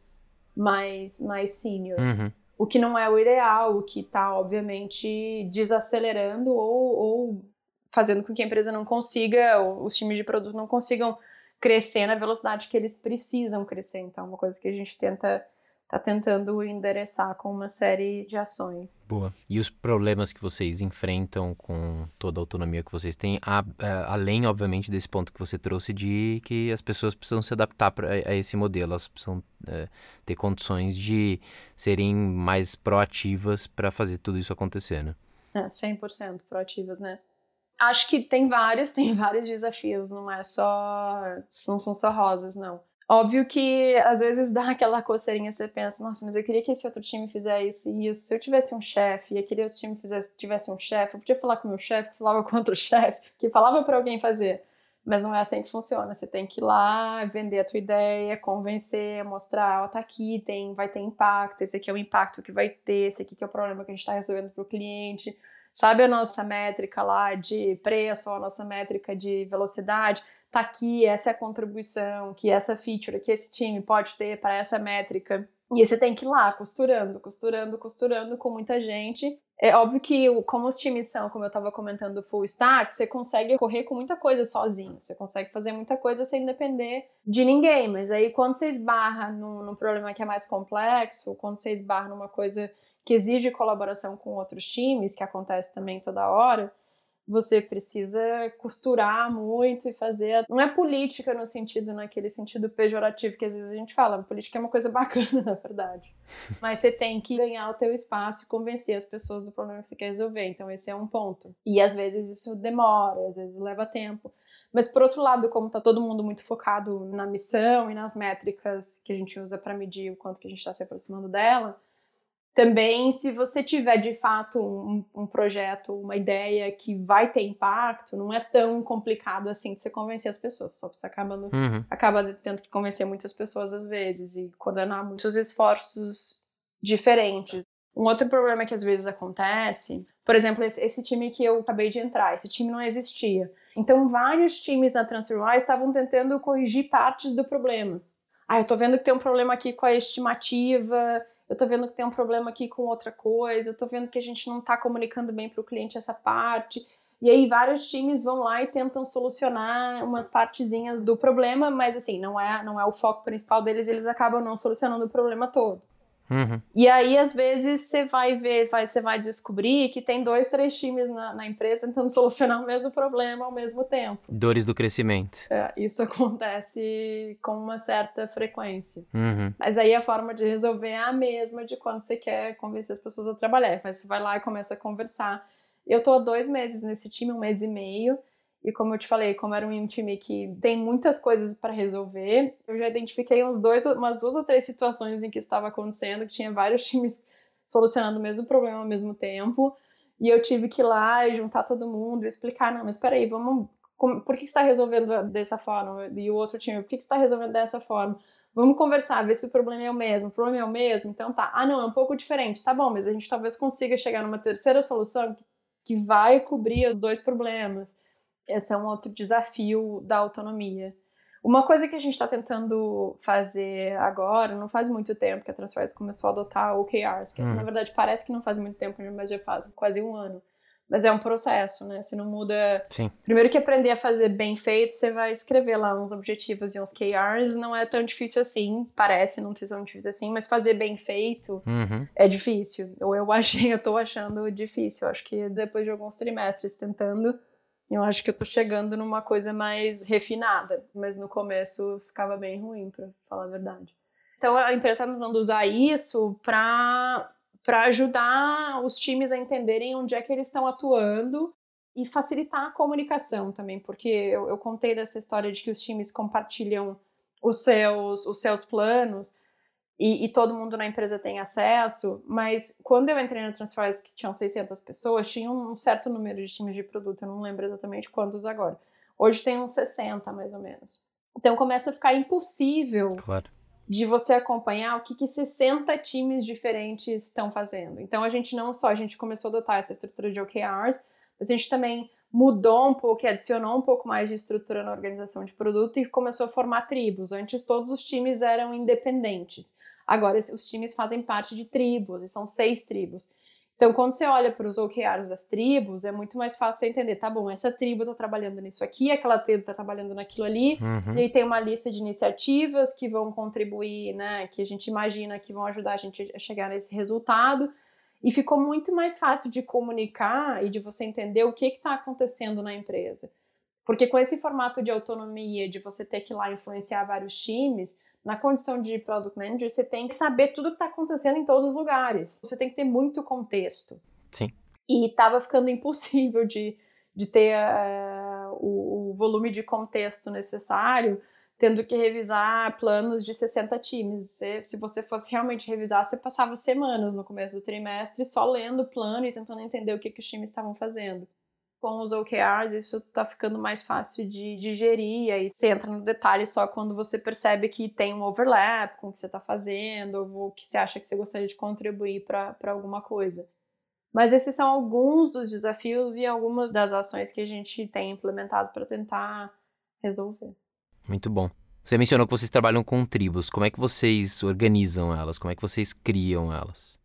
S2: mais, mais senior.
S1: Uhum
S2: o que não é o ideal, o que está, obviamente, desacelerando ou, ou, fazendo com que a empresa não consiga, os times de produto não consigam crescer na velocidade que eles precisam crescer. Então, é uma coisa que a gente tenta está tentando endereçar com uma série de ações.
S1: Boa. E os problemas que vocês enfrentam com toda a autonomia que vocês têm, a, a, além, obviamente, desse ponto que você trouxe de que as pessoas precisam se adaptar pra, a esse modelo, elas precisam é, ter condições de serem mais proativas para fazer tudo isso acontecer, né?
S2: É, 100% proativas, né? Acho que tem vários, tem vários desafios, não é só, não são só rosas, não. Óbvio que às vezes dá aquela coceirinha, você pensa, nossa, mas eu queria que esse outro time fizesse isso e isso. Se eu tivesse um chefe e aquele outro time fizesse, tivesse um chefe, eu podia falar com o meu chefe, que falava com outro chefe, que falava para alguém fazer. Mas não é assim que funciona. Você tem que ir lá, vender a tua ideia, convencer, mostrar, ó, tá aqui, tem, vai ter impacto, esse aqui é o impacto que vai ter, esse aqui que é o problema que a gente está resolvendo para o cliente. Sabe a nossa métrica lá de preço, a nossa métrica de velocidade? tá aqui, essa é a contribuição que essa feature, que esse time pode ter para essa métrica. E você tem que ir lá, costurando, costurando, costurando com muita gente. É óbvio que, como os times são, como eu estava comentando, full stack, você consegue correr com muita coisa sozinho. Você consegue fazer muita coisa sem depender de ninguém. Mas aí, quando você esbarra num, num problema que é mais complexo, quando você esbarra numa coisa que exige colaboração com outros times, que acontece também toda hora, você precisa costurar muito e fazer. Não é política no sentido, naquele sentido pejorativo que às vezes a gente fala. Política é uma coisa bacana, na verdade. Mas você tem que ganhar o teu espaço e convencer as pessoas do problema que você quer resolver. Então, esse é um ponto. E às vezes isso demora, às vezes leva tempo. Mas por outro lado, como tá todo mundo muito focado na missão e nas métricas que a gente usa para medir o quanto que a gente está se aproximando dela, também, se você tiver de fato um, um, projeto, uma ideia que vai ter impacto, não é tão complicado assim de você convencer as pessoas. Só você acaba, uhum. acaba tendo que convencer muitas pessoas às vezes e coordenar muitos esforços diferentes. Um outro problema que às vezes acontece, por exemplo, esse, esse time que eu acabei de entrar, esse time não existia. Então, vários times na TransferWise estavam tentando corrigir partes do problema. Ah, eu tô vendo que tem um problema aqui com a estimativa eu tô vendo que tem um problema aqui com outra coisa, eu tô vendo que a gente não tá comunicando bem para o cliente essa parte. E aí vários times vão lá e tentam solucionar umas partezinhas do problema, mas assim, não é, não é o foco principal deles, eles acabam não solucionando o problema todo.
S1: Uhum.
S2: E aí, às vezes, você vai ver, vai, você vai descobrir que tem dois, três times na, na, empresa tentando solucionar o mesmo problema ao mesmo tempo.
S1: Dores do crescimento.
S2: É, isso acontece com uma certa frequência.
S1: Uhum.
S2: Mas aí a forma de resolver é a mesma de quando você quer convencer as pessoas a trabalhar. Mas você vai lá e começa a conversar. Eu tô há dois meses nesse time, um mês e meio. E como eu te falei, como era um time que tem muitas coisas para resolver, eu já identifiquei uns dois, umas duas ou três situações em que estava acontecendo, que tinha vários times solucionando o mesmo problema ao mesmo tempo. E eu tive que ir lá e juntar todo mundo e explicar, não, mas peraí, vamos. Como, por que, está resolvendo dessa forma? E o outro time, por que, que está resolvendo dessa forma? Vamos conversar, ver se o problema é o mesmo. O problema é o mesmo? Então tá. Ah, não, é um pouco diferente. Tá bom, mas a gente talvez consiga chegar numa terceira solução que vai cobrir os dois problemas. Esse é um outro desafio da autonomia. Uma coisa que a gente está tentando fazer agora, não faz muito tempo que a Transferwise começou a adotar OKRs, que hum. na verdade parece que não faz muito tempo, mas já faz quase um ano. Mas é um processo, né? Você não muda.
S1: Sim.
S2: Primeiro que aprender a fazer bem feito, você vai escrever lá uns objetivos e uns KRs. Não é tão difícil assim. Parece não ser tão difícil assim, mas fazer bem feito
S1: uhum.
S2: é difícil. Ou eu achei, eu tô achando difícil. Acho que depois de alguns trimestres tentando, eu acho que eu tô chegando numa coisa mais refinada. Mas no começo ficava bem ruim, pra falar a verdade. Então a empresa tá tentando usar isso para para ajudar os times a entenderem onde é que eles estão atuando e facilitar a comunicação também, porque eu, eu, contei dessa história de que os times compartilham os seus, os seus planos e, e, todo mundo na empresa tem acesso, mas quando eu entrei na Transferwise, que tinham 600 pessoas, tinha um certo número de times de produto, eu não lembro exatamente quantos agora. Hoje tem uns 60, mais ou menos. Então começa a ficar impossível
S1: claro
S2: de você acompanhar o que, que 60 times diferentes estão fazendo. Então a gente não só a gente começou a adotar essa estrutura de OKRs, mas a gente também mudou um pouco e adicionou um pouco mais de estrutura na organização de produto e começou a formar tribos. Antes todos os times eram independentes. Agora os times fazem parte de tribos e são seis tribos. Então, quando você olha para os OKRs das tribos, é muito mais fácil você entender, tá bom, essa tribo está trabalhando nisso aqui, aquela tribo está trabalhando naquilo ali,
S1: uhum.
S2: e aí tem uma lista de iniciativas que vão contribuir, né, que a gente imagina que vão ajudar a gente a chegar nesse resultado. E ficou muito mais fácil de comunicar e de você entender o que está acontecendo na empresa. Porque com esse formato de autonomia, de você ter que ir lá influenciar vários times, na condição de product manager, você tem que saber tudo que está acontecendo em todos os lugares. Você tem que ter muito contexto.
S1: Sim.
S2: E estava ficando impossível de, de ter uh, o, o, volume de contexto necessário, tendo que revisar planos de 60 times. Se, se você fosse realmente revisar, você passava semanas no começo do trimestre só lendo o plano e tentando entender o que, que os times estavam fazendo com os OKRs, isso tá ficando mais fácil de digerir, e aí você entra no detalhe só quando você percebe que tem um overlap com o que você está fazendo, ou que você acha que você gostaria de contribuir para alguma coisa. Mas esses são alguns dos desafios e algumas das ações que a gente tem implementado para tentar resolver.
S1: Muito bom. Você mencionou que vocês trabalham com tribos. Como é que vocês organizam elas? Como é que vocês criam elas?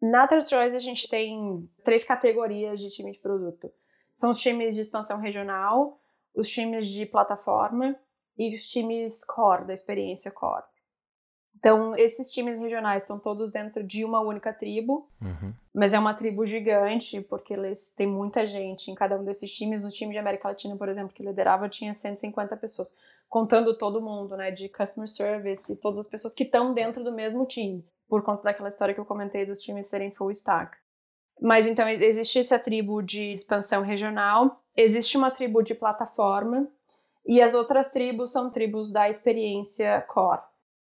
S2: Na Trustrise a gente tem três categorias de time de produto. São os times de expansão regional, os times de plataforma e os times core, da experiência core. Então, esses times regionais estão todos dentro de uma única tribo,
S1: uhum.
S2: mas é uma tribo gigante, porque eles têm muita gente em cada um desses times. No time de América Latina, por exemplo, que liderava, tinha 150 pessoas, contando todo mundo, né, de customer service e todas as pessoas que estão dentro do mesmo time, por conta daquela história que eu comentei dos times serem full stack. Mas então existe essa tribo de expansão regional, existe uma tribo de plataforma e as outras tribos são tribos da experiência core.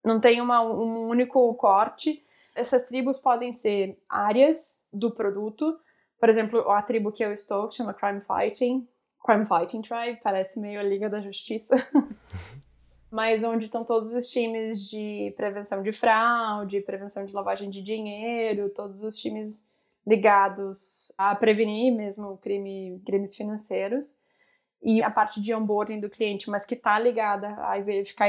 S2: Não tem uma, um único corte. Essas tribos podem ser áreas do produto. Por exemplo, a tribo que eu estou, que chama Crime Fighting. Crime Fighting Tribe, parece meio a Liga da Justiça. Mas onde estão todos os times de prevenção de fraude, prevenção de lavagem de dinheiro, todos os times ligados a prevenir mesmo crime, crimes financeiros e a parte de onboarding do cliente, mas que está ligada a verificar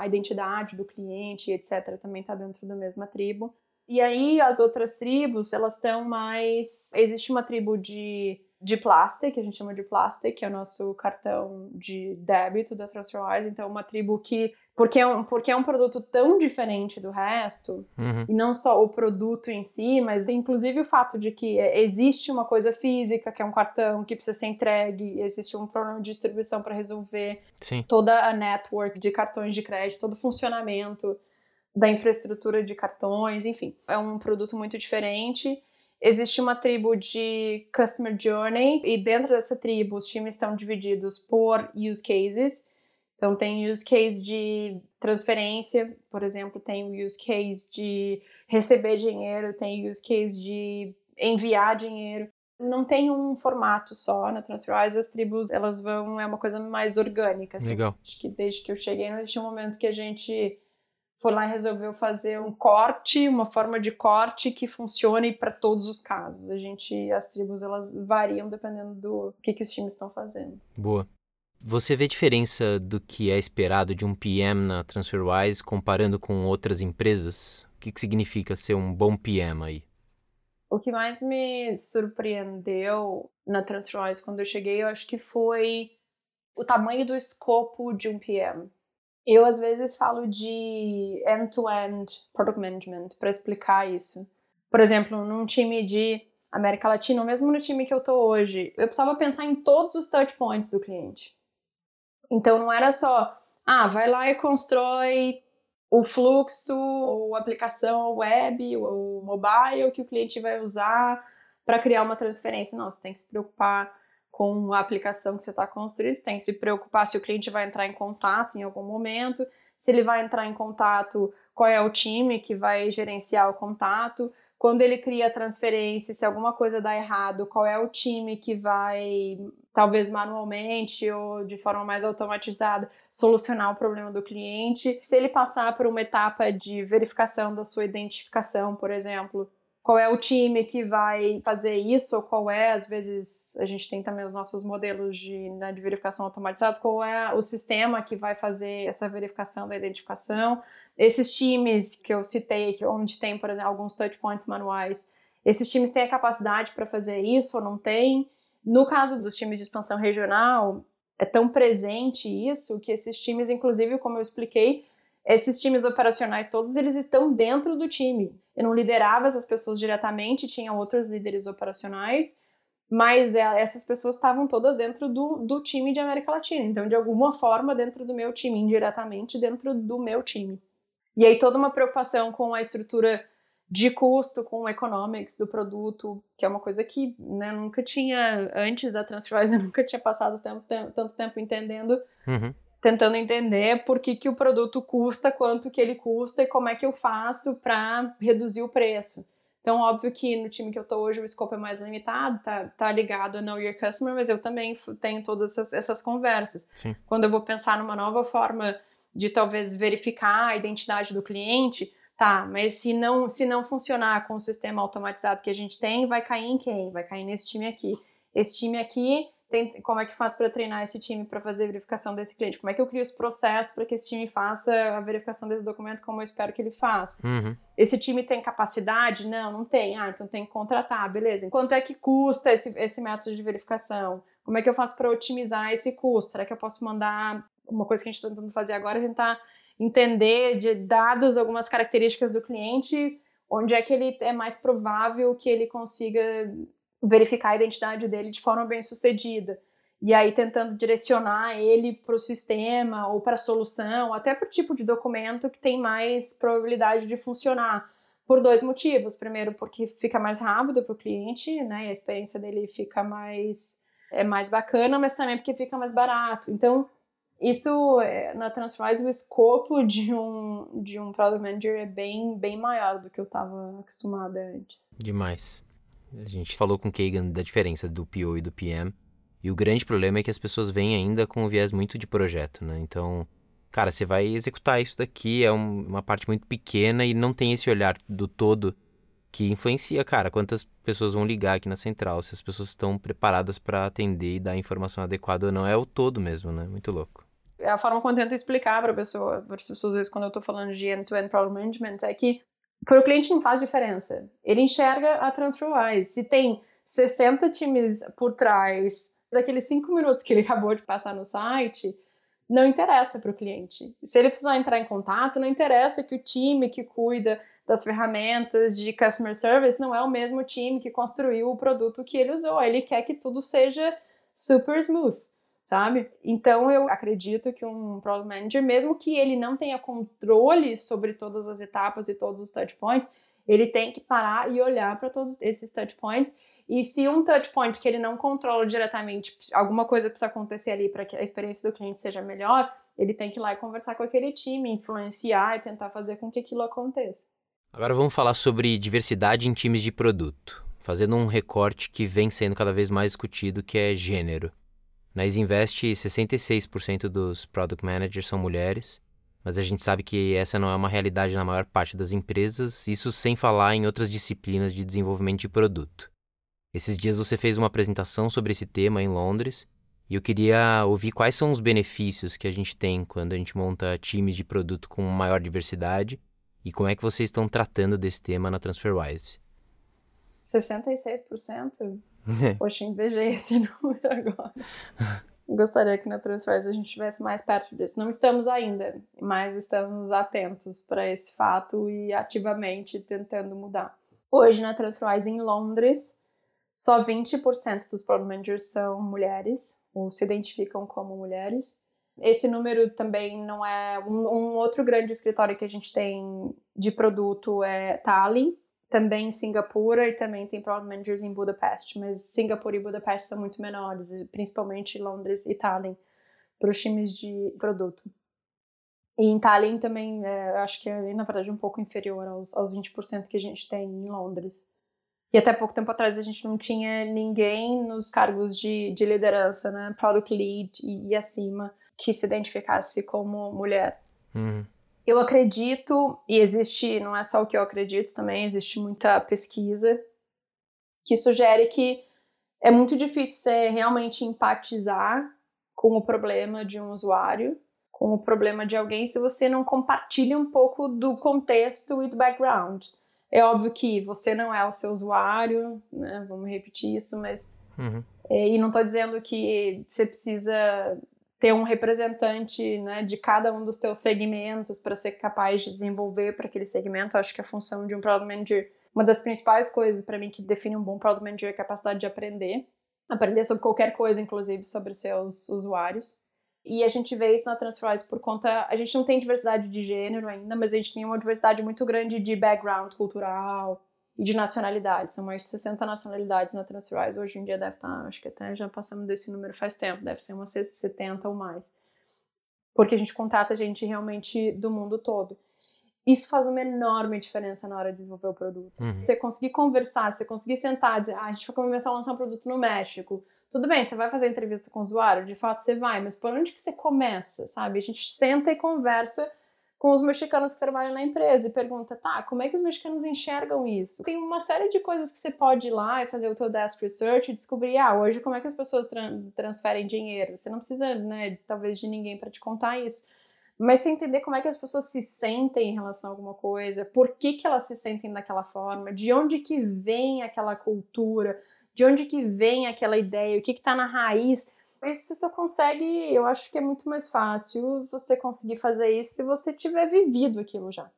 S2: a identidade do cliente, etc., também está dentro da mesma tribo. E aí as outras tribos, elas estão mais. Existe uma tribo de, de plastic, que a gente chama de plastic, que é o nosso cartão de débito da TransferWise, então uma tribo que porque é um, porque é um produto tão diferente do resto,
S1: uhum.
S2: e não só o produto em si, mas inclusive o fato de que é, existe uma coisa física, que é um cartão que precisa ser entregue, existe um problema de distribuição para resolver,
S1: Sim.
S2: toda a network de cartões de crédito, todo o funcionamento da infraestrutura de cartões, enfim, é um produto muito diferente. Existe uma tribo de Customer Journey, e dentro dessa tribo os times estão divididos por use cases. Então, tem use case de transferência, por exemplo, tem o use case de receber dinheiro, tem use case de enviar dinheiro. Não tem um formato só na TransferWise, as tribos elas vão, é uma coisa mais orgânica. Assim.
S1: Legal.
S2: Acho que desde que eu cheguei, não existe um momento que a gente foi lá e resolveu fazer um corte, uma forma de corte que funcione para todos os casos. A gente, as tribos, elas variam dependendo do que, que os times estão fazendo.
S1: Boa. Você vê diferença do que é esperado de um PM na TransferWise comparando com outras empresas? O que, que significa ser um bom PM aí?
S2: O que mais me surpreendeu na TransferWise quando eu cheguei, eu acho que foi o tamanho do escopo de um PM. Eu às vezes falo de end-to-end -end product management para explicar isso. Por exemplo, num time de América Latina, ou mesmo no time que eu tô hoje, eu precisava pensar em todos os touch points do cliente. Então não era só, ah, vai lá e constrói o fluxo, ou aplicação web, ou mobile que o cliente vai usar para criar uma transferência. Não, você tem que se preocupar com a aplicação que você está construindo, você tem que se preocupar se o cliente vai entrar em contato em algum momento, se ele vai entrar em contato, qual é o time que vai gerenciar o contato, quando ele cria transferência, se alguma coisa dá errado, qual é o time que vai, talvez manualmente ou de forma mais automatizada, solucionar o problema do cliente. Se ele passar por uma etapa de verificação da sua identificação, por exemplo, qual é o time que vai fazer isso, qual é, às vezes a gente tem também os nossos modelos de, né, de verificação automatizados, qual é o sistema que vai fazer essa verificação da identificação. Esses times que eu citei, onde tem, por exemplo, alguns touchpoints manuais, esses times têm a capacidade para fazer isso ou não tem? No caso dos times de expansão regional, é tão presente isso que esses times, inclusive, como eu expliquei, esses times operacionais todos, eles estão dentro do time. Eu não liderava essas pessoas diretamente, tinha outros líderes operacionais, mas é, essas pessoas estavam todas dentro do, do time de América Latina. Então, de alguma forma, dentro do meu time, indiretamente dentro do meu time. E aí, toda uma preocupação com a estrutura de custo, com o economics do produto, que é uma coisa que né, nunca tinha, antes da TransferWise, eu nunca tinha passado tanto, tanto tempo entendendo. Uhum tentando entender por que, que o produto custa, quanto que ele custa e como é que eu faço para reduzir o preço. Então, óbvio que no time que eu tô hoje o escopo é mais limitado, tá, tá ligado a Know Your Customer, mas eu também tenho todas essas, essas conversas. Sim. Quando eu vou pensar numa nova forma de talvez verificar a identidade do cliente, tá, mas se não, se não funcionar com o sistema automatizado que a gente tem, vai cair em quem? Vai cair nesse time aqui. Esse time aqui tem, como é que faz para treinar esse time para fazer a verificação desse cliente? Como é que eu crio os processos para que esse time faça a verificação desse documento como eu espero que ele faça? Uhum. Esse time tem capacidade? Não, não tem. Ah, então tem que contratar, beleza. Quanto é que custa esse, esse método de verificação? Como é que eu faço para otimizar esse custo? Será que eu posso mandar uma coisa que a gente está tentando fazer agora tentar entender de dados algumas características do cliente, onde é que ele é mais provável que ele consiga verificar a identidade dele de forma bem sucedida. E aí tentando direcionar ele para o sistema ou para a solução, até para o tipo de documento que tem mais probabilidade de funcionar. Por dois motivos. Primeiro, porque fica mais rápido para o cliente, né? E a experiência dele fica mais é mais bacana, mas também porque fica mais barato. Então, isso é, na Transferwise o escopo de um de um product manager é bem bem maior do que eu estava acostumada antes.
S1: Demais. A gente falou com o Kagan da diferença do PO e do PM. E o grande problema é que as pessoas vêm ainda com um viés muito de projeto, né? Então, cara, você vai executar isso daqui, é um, uma parte muito pequena e não tem esse olhar do todo que influencia, cara, quantas pessoas vão ligar aqui na central, se as pessoas estão preparadas para atender e dar a informação adequada ou não. É o todo mesmo, né? Muito louco.
S2: É a forma como eu tento explicar para a pessoa, para as pessoas, às vezes, quando eu estou falando de end-to-end -end problem management, é que para o cliente não faz diferença. Ele enxerga a TransferWise. Se tem 60 times por trás daqueles 5 minutos que ele acabou de passar no site, não interessa para o cliente. Se ele precisar entrar em contato, não interessa que o time que cuida das ferramentas de customer service não é o mesmo time que construiu o produto que ele usou. Ele quer que tudo seja super smooth sabe? Então eu acredito que um product manager, mesmo que ele não tenha controle sobre todas as etapas e todos os touch points, ele tem que parar e olhar para todos esses touch points. E se um touch point que ele não controla diretamente, alguma coisa precisa acontecer ali para que a experiência do cliente seja melhor, ele tem que ir lá e conversar com aquele time, influenciar e tentar fazer com que aquilo aconteça.
S1: Agora vamos falar sobre diversidade em times de produto, fazendo um recorte que vem sendo cada vez mais discutido, que é gênero. Na Isinvest, 66% dos product managers são mulheres, mas a gente sabe que essa não é uma realidade na maior parte das empresas, isso sem falar em outras disciplinas de desenvolvimento de produto. Esses dias você fez uma apresentação sobre esse tema em Londres e eu queria ouvir quais são os benefícios que a gente tem quando a gente monta times de produto com maior diversidade e como é que vocês estão tratando desse tema na TransferWise.
S2: 66%? Poxa, invejei esse número agora. Gostaria que na Transfers a gente estivesse mais perto disso. Não estamos ainda, mas estamos atentos para esse fato e ativamente tentando mudar. Hoje na Transfers em Londres, só 20% dos product managers são mulheres, ou se identificam como mulheres. Esse número também não é. Um, um outro grande escritório que a gente tem de produto é Tallinn, também em Singapura e também tem product managers em Budapeste, mas Singapura e Budapeste são muito menores, principalmente Londres e Tallinn, para os times de produto. E em Tallinn também, é, acho que é, na verdade, um pouco inferior aos, aos 20% que a gente tem em Londres. E até pouco tempo atrás a gente não tinha ninguém nos cargos de, de liderança, né? Product lead e, e acima, que se identificasse como mulher.
S1: Uhum.
S2: Eu acredito, e existe, não é só o que eu acredito também, existe muita pesquisa que sugere que é muito difícil você realmente empatizar com o problema de um usuário, com o problema de alguém, se você não compartilha um pouco do contexto e do background. É óbvio que você não é o seu usuário, né? Vamos repetir isso, mas.
S1: Uhum.
S2: É, e não estou dizendo que você precisa ter um representante né, de cada um dos teus segmentos para ser capaz de desenvolver para aquele segmento. Acho que a função de um Product Manager, uma das principais coisas para mim que define um bom Product Manager é a capacidade de aprender. Aprender sobre qualquer coisa, inclusive sobre seus usuários. E a gente vê isso na Transferwise por conta. A gente não tem diversidade de gênero ainda, mas a gente tem uma diversidade muito grande de background cultural e de nacionalidade. São mais de 60 nacionalidades na Transferwise. Hoje em dia deve estar, tá, acho que até já passamos desse número faz tempo, deve ser umas 70 ou mais. Porque a gente contrata gente realmente do mundo todo. Isso faz uma enorme diferença na hora de desenvolver o produto.
S1: Uhum.
S2: Você conseguir conversar, você conseguir sentar e dizer, ah, a gente vai começar a lançar um produto no México tudo bem, você vai fazer entrevista com o usuário, de fato você vai, mas por onde que você começa, sabe? A gente senta e conversa com os mexicanos que trabalham na empresa e pergunta, tá, como é que os mexicanos enxergam isso? Tem uma série de coisas que você pode ir lá e fazer o teu desk research e descobrir, ah, hoje como é que as pessoas tra transferem dinheiro? Você não precisa, né, talvez de ninguém para te contar isso. Mas você entender como é que as pessoas se sentem em relação a alguma coisa, por que, que elas se sentem daquela forma, de onde que vem aquela cultura, de onde que vem aquela ideia, o que está na raiz. Isso você consegue, eu acho que é muito mais fácil você conseguir fazer isso se você tiver vivido aquilo já.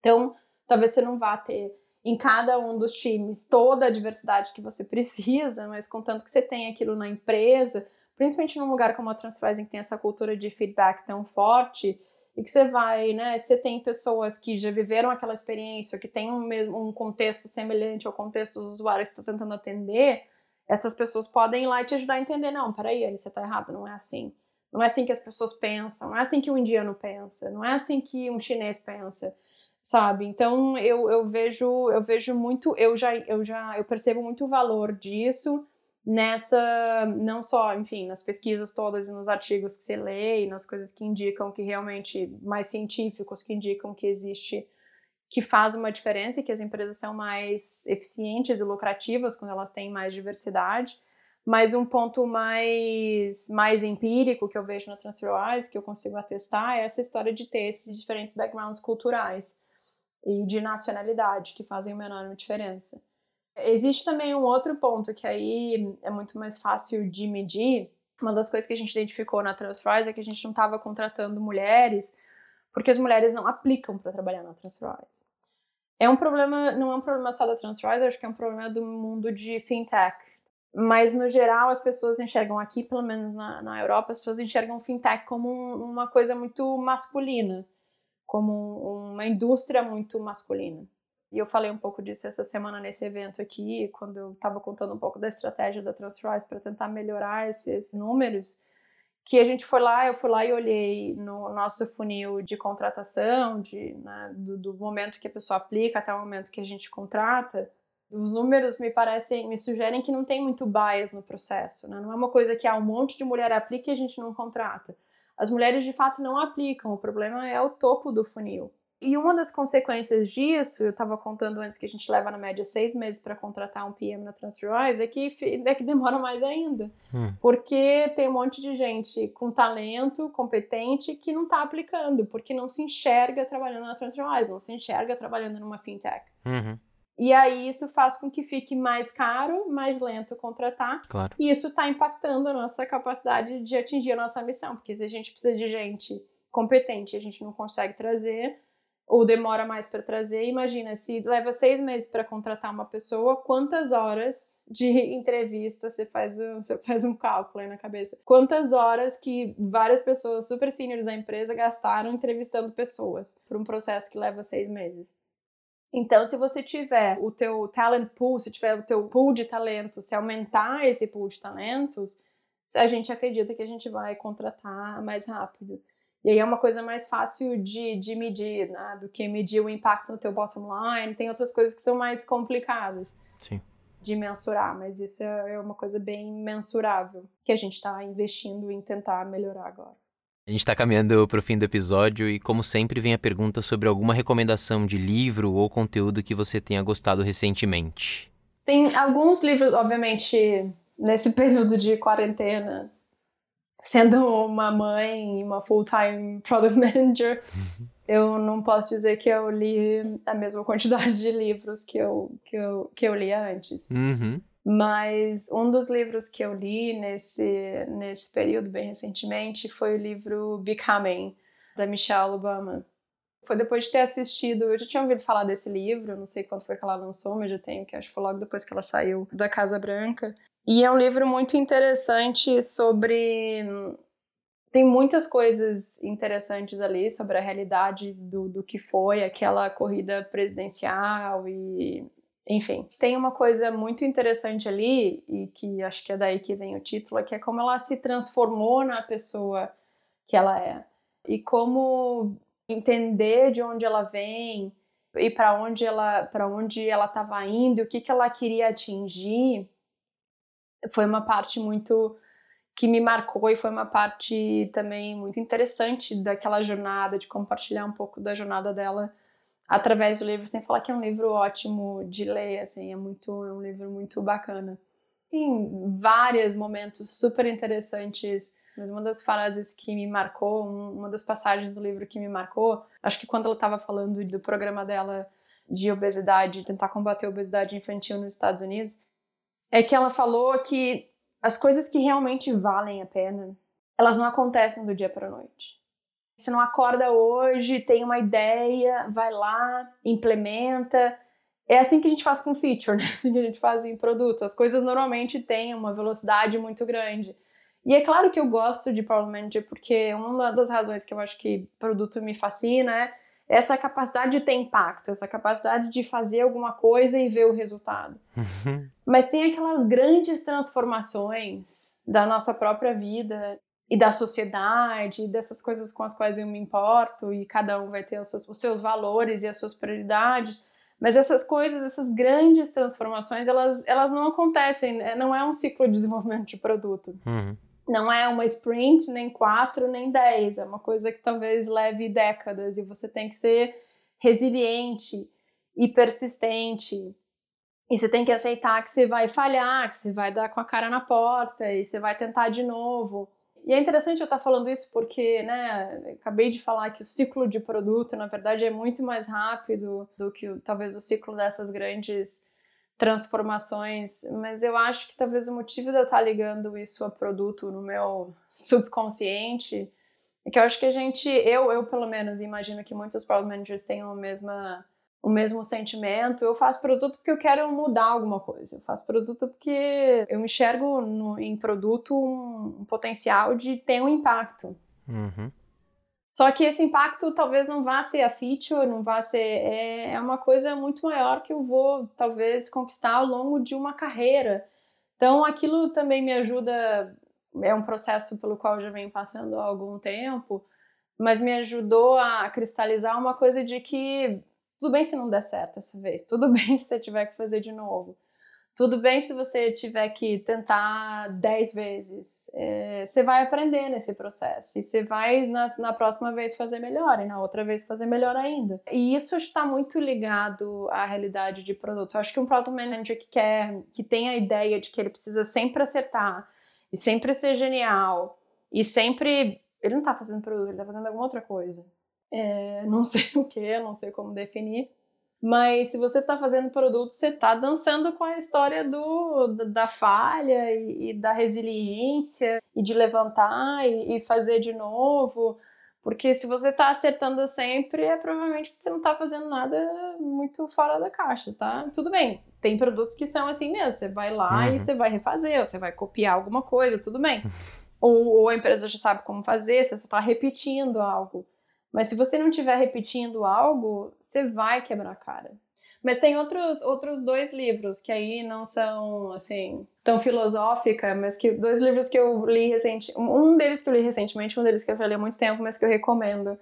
S2: Então, talvez você não vá ter em cada um dos times toda a diversidade que você precisa, mas contanto que você tenha aquilo na empresa, principalmente num lugar como a Transferwise que tem essa cultura de feedback tão forte, e que você vai, né? Você tem pessoas que já viveram aquela experiência, que tem um, um contexto semelhante ao contexto dos usuários que está tentando atender, essas pessoas podem ir lá e te ajudar a entender, não, peraí, Anne, você está errado, não é assim. Não é assim que as pessoas pensam, não é assim que um indiano pensa, não é assim que um chinês pensa, sabe? Então eu, eu vejo eu vejo muito, eu já eu já eu percebo muito o valor disso nessa, não só, enfim, nas pesquisas todas e nos artigos que você lê e nas coisas que indicam que realmente, mais científicos, que indicam que existe, que faz uma diferença e que as empresas são mais eficientes e lucrativas quando elas têm mais diversidade. Mas um ponto mais, mais empírico que eu vejo na TransferWise, que eu consigo atestar, é essa história de ter esses diferentes backgrounds culturais e de nacionalidade, que fazem uma enorme diferença. Existe também um outro ponto que aí é muito mais fácil de medir. Uma das coisas que a gente identificou na Transferwise é que a gente não estava contratando mulheres porque as mulheres não aplicam para trabalhar na Transferwise. É um problema, não é um problema só da Transferwise, acho que é um problema do mundo de fintech. Mas, no geral, as pessoas enxergam aqui, pelo menos na, na Europa, as pessoas enxergam fintech como um, uma coisa muito masculina, como uma indústria muito masculina. E eu falei um pouco disso essa semana nesse evento aqui, quando eu estava contando um pouco da estratégia da Transferwise para tentar melhorar esses números, que a gente foi lá, eu fui lá e olhei no nosso funil de contratação, de, né, do, do, momento que a pessoa aplica até o momento que a gente contrata, os números me parecem, me sugerem que não tem muito bias no processo, né? não é uma coisa que há um monte de mulher aplica e a gente não contrata. As mulheres de fato não aplicam, o problema é o topo do funil. E uma das consequências disso, eu estava contando antes que a gente leva na média seis meses para contratar um PM na TransferWise, é que, é que demora mais ainda.
S1: Hum.
S2: Porque tem um monte de gente com talento, competente, que não está aplicando, porque não se enxerga trabalhando na TransferWise, não se enxerga trabalhando numa fintech.
S1: Uhum.
S2: E aí isso faz com que fique mais caro, mais lento contratar.
S1: Claro.
S2: E isso está impactando a nossa capacidade de atingir a nossa missão, porque se a gente precisa de gente competente, a gente não consegue trazer ou demora mais para trazer. Imagina, se leva seis meses para contratar uma pessoa, quantas horas de entrevista você faz, você faz um cálculo aí na cabeça? Quantas horas que várias pessoas super seniors da empresa gastaram entrevistando pessoas para um processo que leva seis meses? Então, se você tiver o teu talent pool, se tiver o teu pool de talentos, se aumentar esse pool de talentos, a gente acredita que a gente vai contratar mais rápido. E aí é uma coisa mais fácil de, de medir, né? Do que medir o impacto no teu bottom line. Tem outras coisas que são mais complicadas.
S1: Sim.
S2: De mensurar, mas isso é, é uma coisa bem mensurável que a gente está investindo em tentar melhorar agora.
S1: A gente está caminhando para o fim do episódio e, como sempre, vem a pergunta sobre alguma recomendação de livro ou conteúdo que você tenha gostado recentemente.
S2: Tem alguns livros, obviamente, nesse período de quarentena, sendo uma mãe e uma full-time product manager, eu não posso dizer que eu li a mesma quantidade de livros que eu, que eu, que eu lia antes.
S1: Uhum.
S2: Mas um dos livros que eu li nesse, nesse período, bem recentemente, foi o livro Becoming, da Michelle Obama. Foi depois de ter assistido, eu já tinha ouvido falar desse livro, não sei quando foi que ela lançou, mas já tenho, que acho que foi logo depois que ela saiu da Casa Branca. E é um livro muito interessante sobre. Tem muitas coisas interessantes ali sobre a realidade do, do que foi aquela corrida presidencial e. Enfim, tem uma coisa muito interessante ali, e que acho que é daí que vem o título, que é como ela se transformou na pessoa que ela é. E como entender de onde ela vem e para onde ela para onde ela estava indo, o que, que ela queria atingir foi uma parte muito que me marcou e foi uma parte também muito interessante daquela jornada, de compartilhar um pouco da jornada dela através do livro, sem falar que é um livro ótimo de ler, assim, é muito é um livro muito bacana. Tem vários momentos super interessantes, mas uma das frases que me marcou, uma das passagens do livro que me marcou, acho que quando ela estava falando do programa dela de obesidade, tentar combater a obesidade infantil nos Estados Unidos, é que ela falou que as coisas que realmente valem a pena, elas não acontecem do dia para noite. Você não acorda hoje, tem uma ideia, vai lá, implementa. É assim que a gente faz com feature, né? É assim que a gente faz em produto. As coisas normalmente têm uma velocidade muito grande. E é claro que eu gosto de Problem Manager porque uma das razões que eu acho que produto me fascina é essa capacidade de ter impacto, essa capacidade de fazer alguma coisa e ver o resultado. Uhum. Mas tem aquelas grandes transformações da nossa própria vida e da sociedade, dessas coisas com as quais eu me importo, e cada um vai ter os seus, os seus valores e as suas prioridades. Mas essas coisas, essas grandes transformações, elas, elas não acontecem, né? não é um ciclo de desenvolvimento de produto.
S1: Uhum.
S2: Não é uma sprint, nem quatro, nem dez. É uma coisa que talvez leve décadas e você tem que ser resiliente e persistente. E você tem que aceitar que você vai falhar, que você vai dar com a cara na porta e você vai tentar de novo. E é interessante eu estar falando isso porque, né, acabei de falar que o ciclo de produto, na verdade, é muito mais rápido do que talvez o ciclo dessas grandes transformações, mas eu acho que talvez o motivo de eu estar ligando isso a produto no meu subconsciente é que eu acho que a gente, eu, eu pelo menos imagino que muitos product managers tenham a mesma o mesmo sentimento. Eu faço produto porque eu quero mudar alguma coisa. Eu faço produto porque eu enxergo no, em produto um, um, potencial de ter um impacto.
S1: Uhum.
S2: Só que esse impacto talvez não vá ser a feature, não vá ser. É, é uma coisa muito maior que eu vou, talvez, conquistar ao longo de uma carreira. Então, aquilo também me ajuda. É um processo pelo qual eu já venho passando há algum tempo, mas me ajudou a cristalizar uma coisa de que tudo bem se não der certo essa vez, tudo bem se você tiver que fazer de novo. Tudo bem se você tiver que tentar 10 vezes. É, você vai aprender nesse processo. E você vai, na, na, próxima vez, fazer melhor. E na outra vez, fazer melhor ainda. E isso está muito ligado à realidade de produto. Eu acho que um product manager que quer, que tem a ideia de que ele precisa sempre acertar, e sempre ser genial, e sempre. Ele não está fazendo produto, ele está fazendo alguma outra coisa. É, não sei o que, não sei como definir Mas se você está fazendo produto, você está dançando com a história do, da falha e, e da resiliência e de levantar e, e, fazer de novo. Porque se você está acertando sempre, é provavelmente que você não está fazendo nada muito fora da caixa, tá? Tudo bem, tem produtos que são assim mesmo. Você vai lá uhum. e você vai refazer, ou você vai copiar alguma coisa, tudo bem. ou, ou a empresa já sabe como fazer, você só está repetindo algo. Mas se você não estiver repetindo algo, você vai quebrar a cara. Mas tem outros, outros dois livros que aí não são, assim, tão filosófica, mas que dois livros que eu li recentemente. Um deles que eu li recentemente, um deles que eu já li há muito tempo, mas que eu recomendo.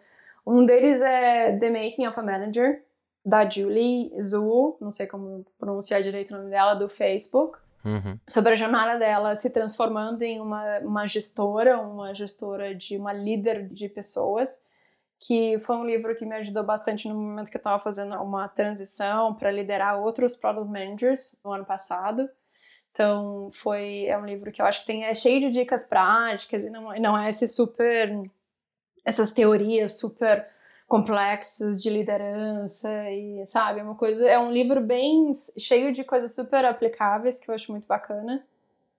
S2: Um deles é The Making of a Manager, da Julie Zhu, não sei como pronunciar direito o nome dela, do Facebook. Uhum. Sobre a jornada dela se transformando em uma, uma gestora, uma gestora de uma líder de pessoas que foi um livro que me ajudou bastante no momento que eu estava fazendo uma transição para liderar outros product managers no ano passado. Então, foi é um livro que eu acho que tem é cheio de dicas práticas e não, não é esse super essas teorias super complexas de liderança e sabe, é uma coisa, é um livro bem cheio de coisas super aplicáveis que eu acho muito bacana.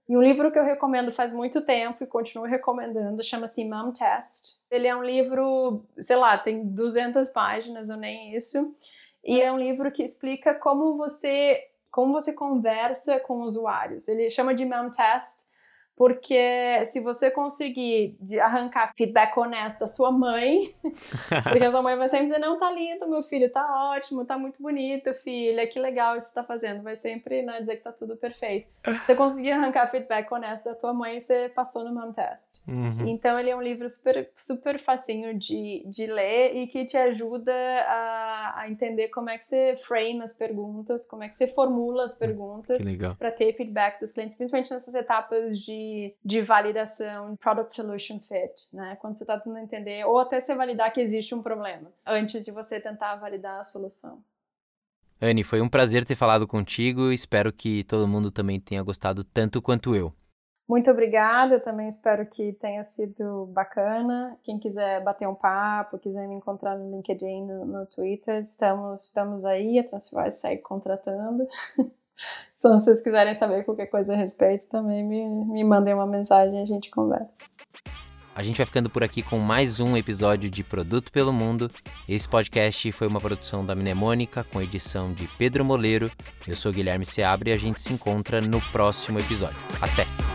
S2: E um livro que eu recomendo faz muito tempo e continuo recomendando chama-se Mom Test. Ele é um livro, sei lá, tem 200 páginas ou nem isso. E é um livro que explica como você como você conversa com usuários. Ele chama de Mom Test porque se você conseguir arrancar feedback honesto da sua mãe, porque a sua mãe vai sempre dizer, não, tá lindo, meu filho, tá ótimo, tá muito bonito, filha, que legal isso que você tá fazendo, vai sempre né, dizer que tá tudo perfeito. Se você conseguir arrancar feedback honesto da tua mãe, você passou no mom test. Uhum. Então ele é um livro super, super facinho de, de ler e que te ajuda a, a entender como é que você frame as perguntas, como é que você formula as perguntas para ter feedback dos clientes, principalmente nessas etapas de de, validação, product solution fit, né? Quando você está tentando entender, ou até você validar que existe um problema, antes de você tentar validar a solução.
S1: Anne, foi um prazer ter falado contigo. Espero que todo mundo também tenha gostado tanto quanto eu.
S2: Muito obrigada, eu também espero que tenha sido bacana. Quem quiser bater um papo, quiser me encontrar no LinkedIn, no, no Twitter, estamos, estamos aí, a Transferwise segue contratando. Se vocês quiserem saber qualquer coisa a respeito, também me, me mandem uma mensagem e a gente conversa.
S1: A gente vai ficando por aqui com mais um episódio de Produto pelo Mundo. Esse podcast foi uma produção da Mnemônica, com edição de Pedro Moleiro. Eu sou Guilherme Seabre e a gente se encontra no próximo episódio. Até!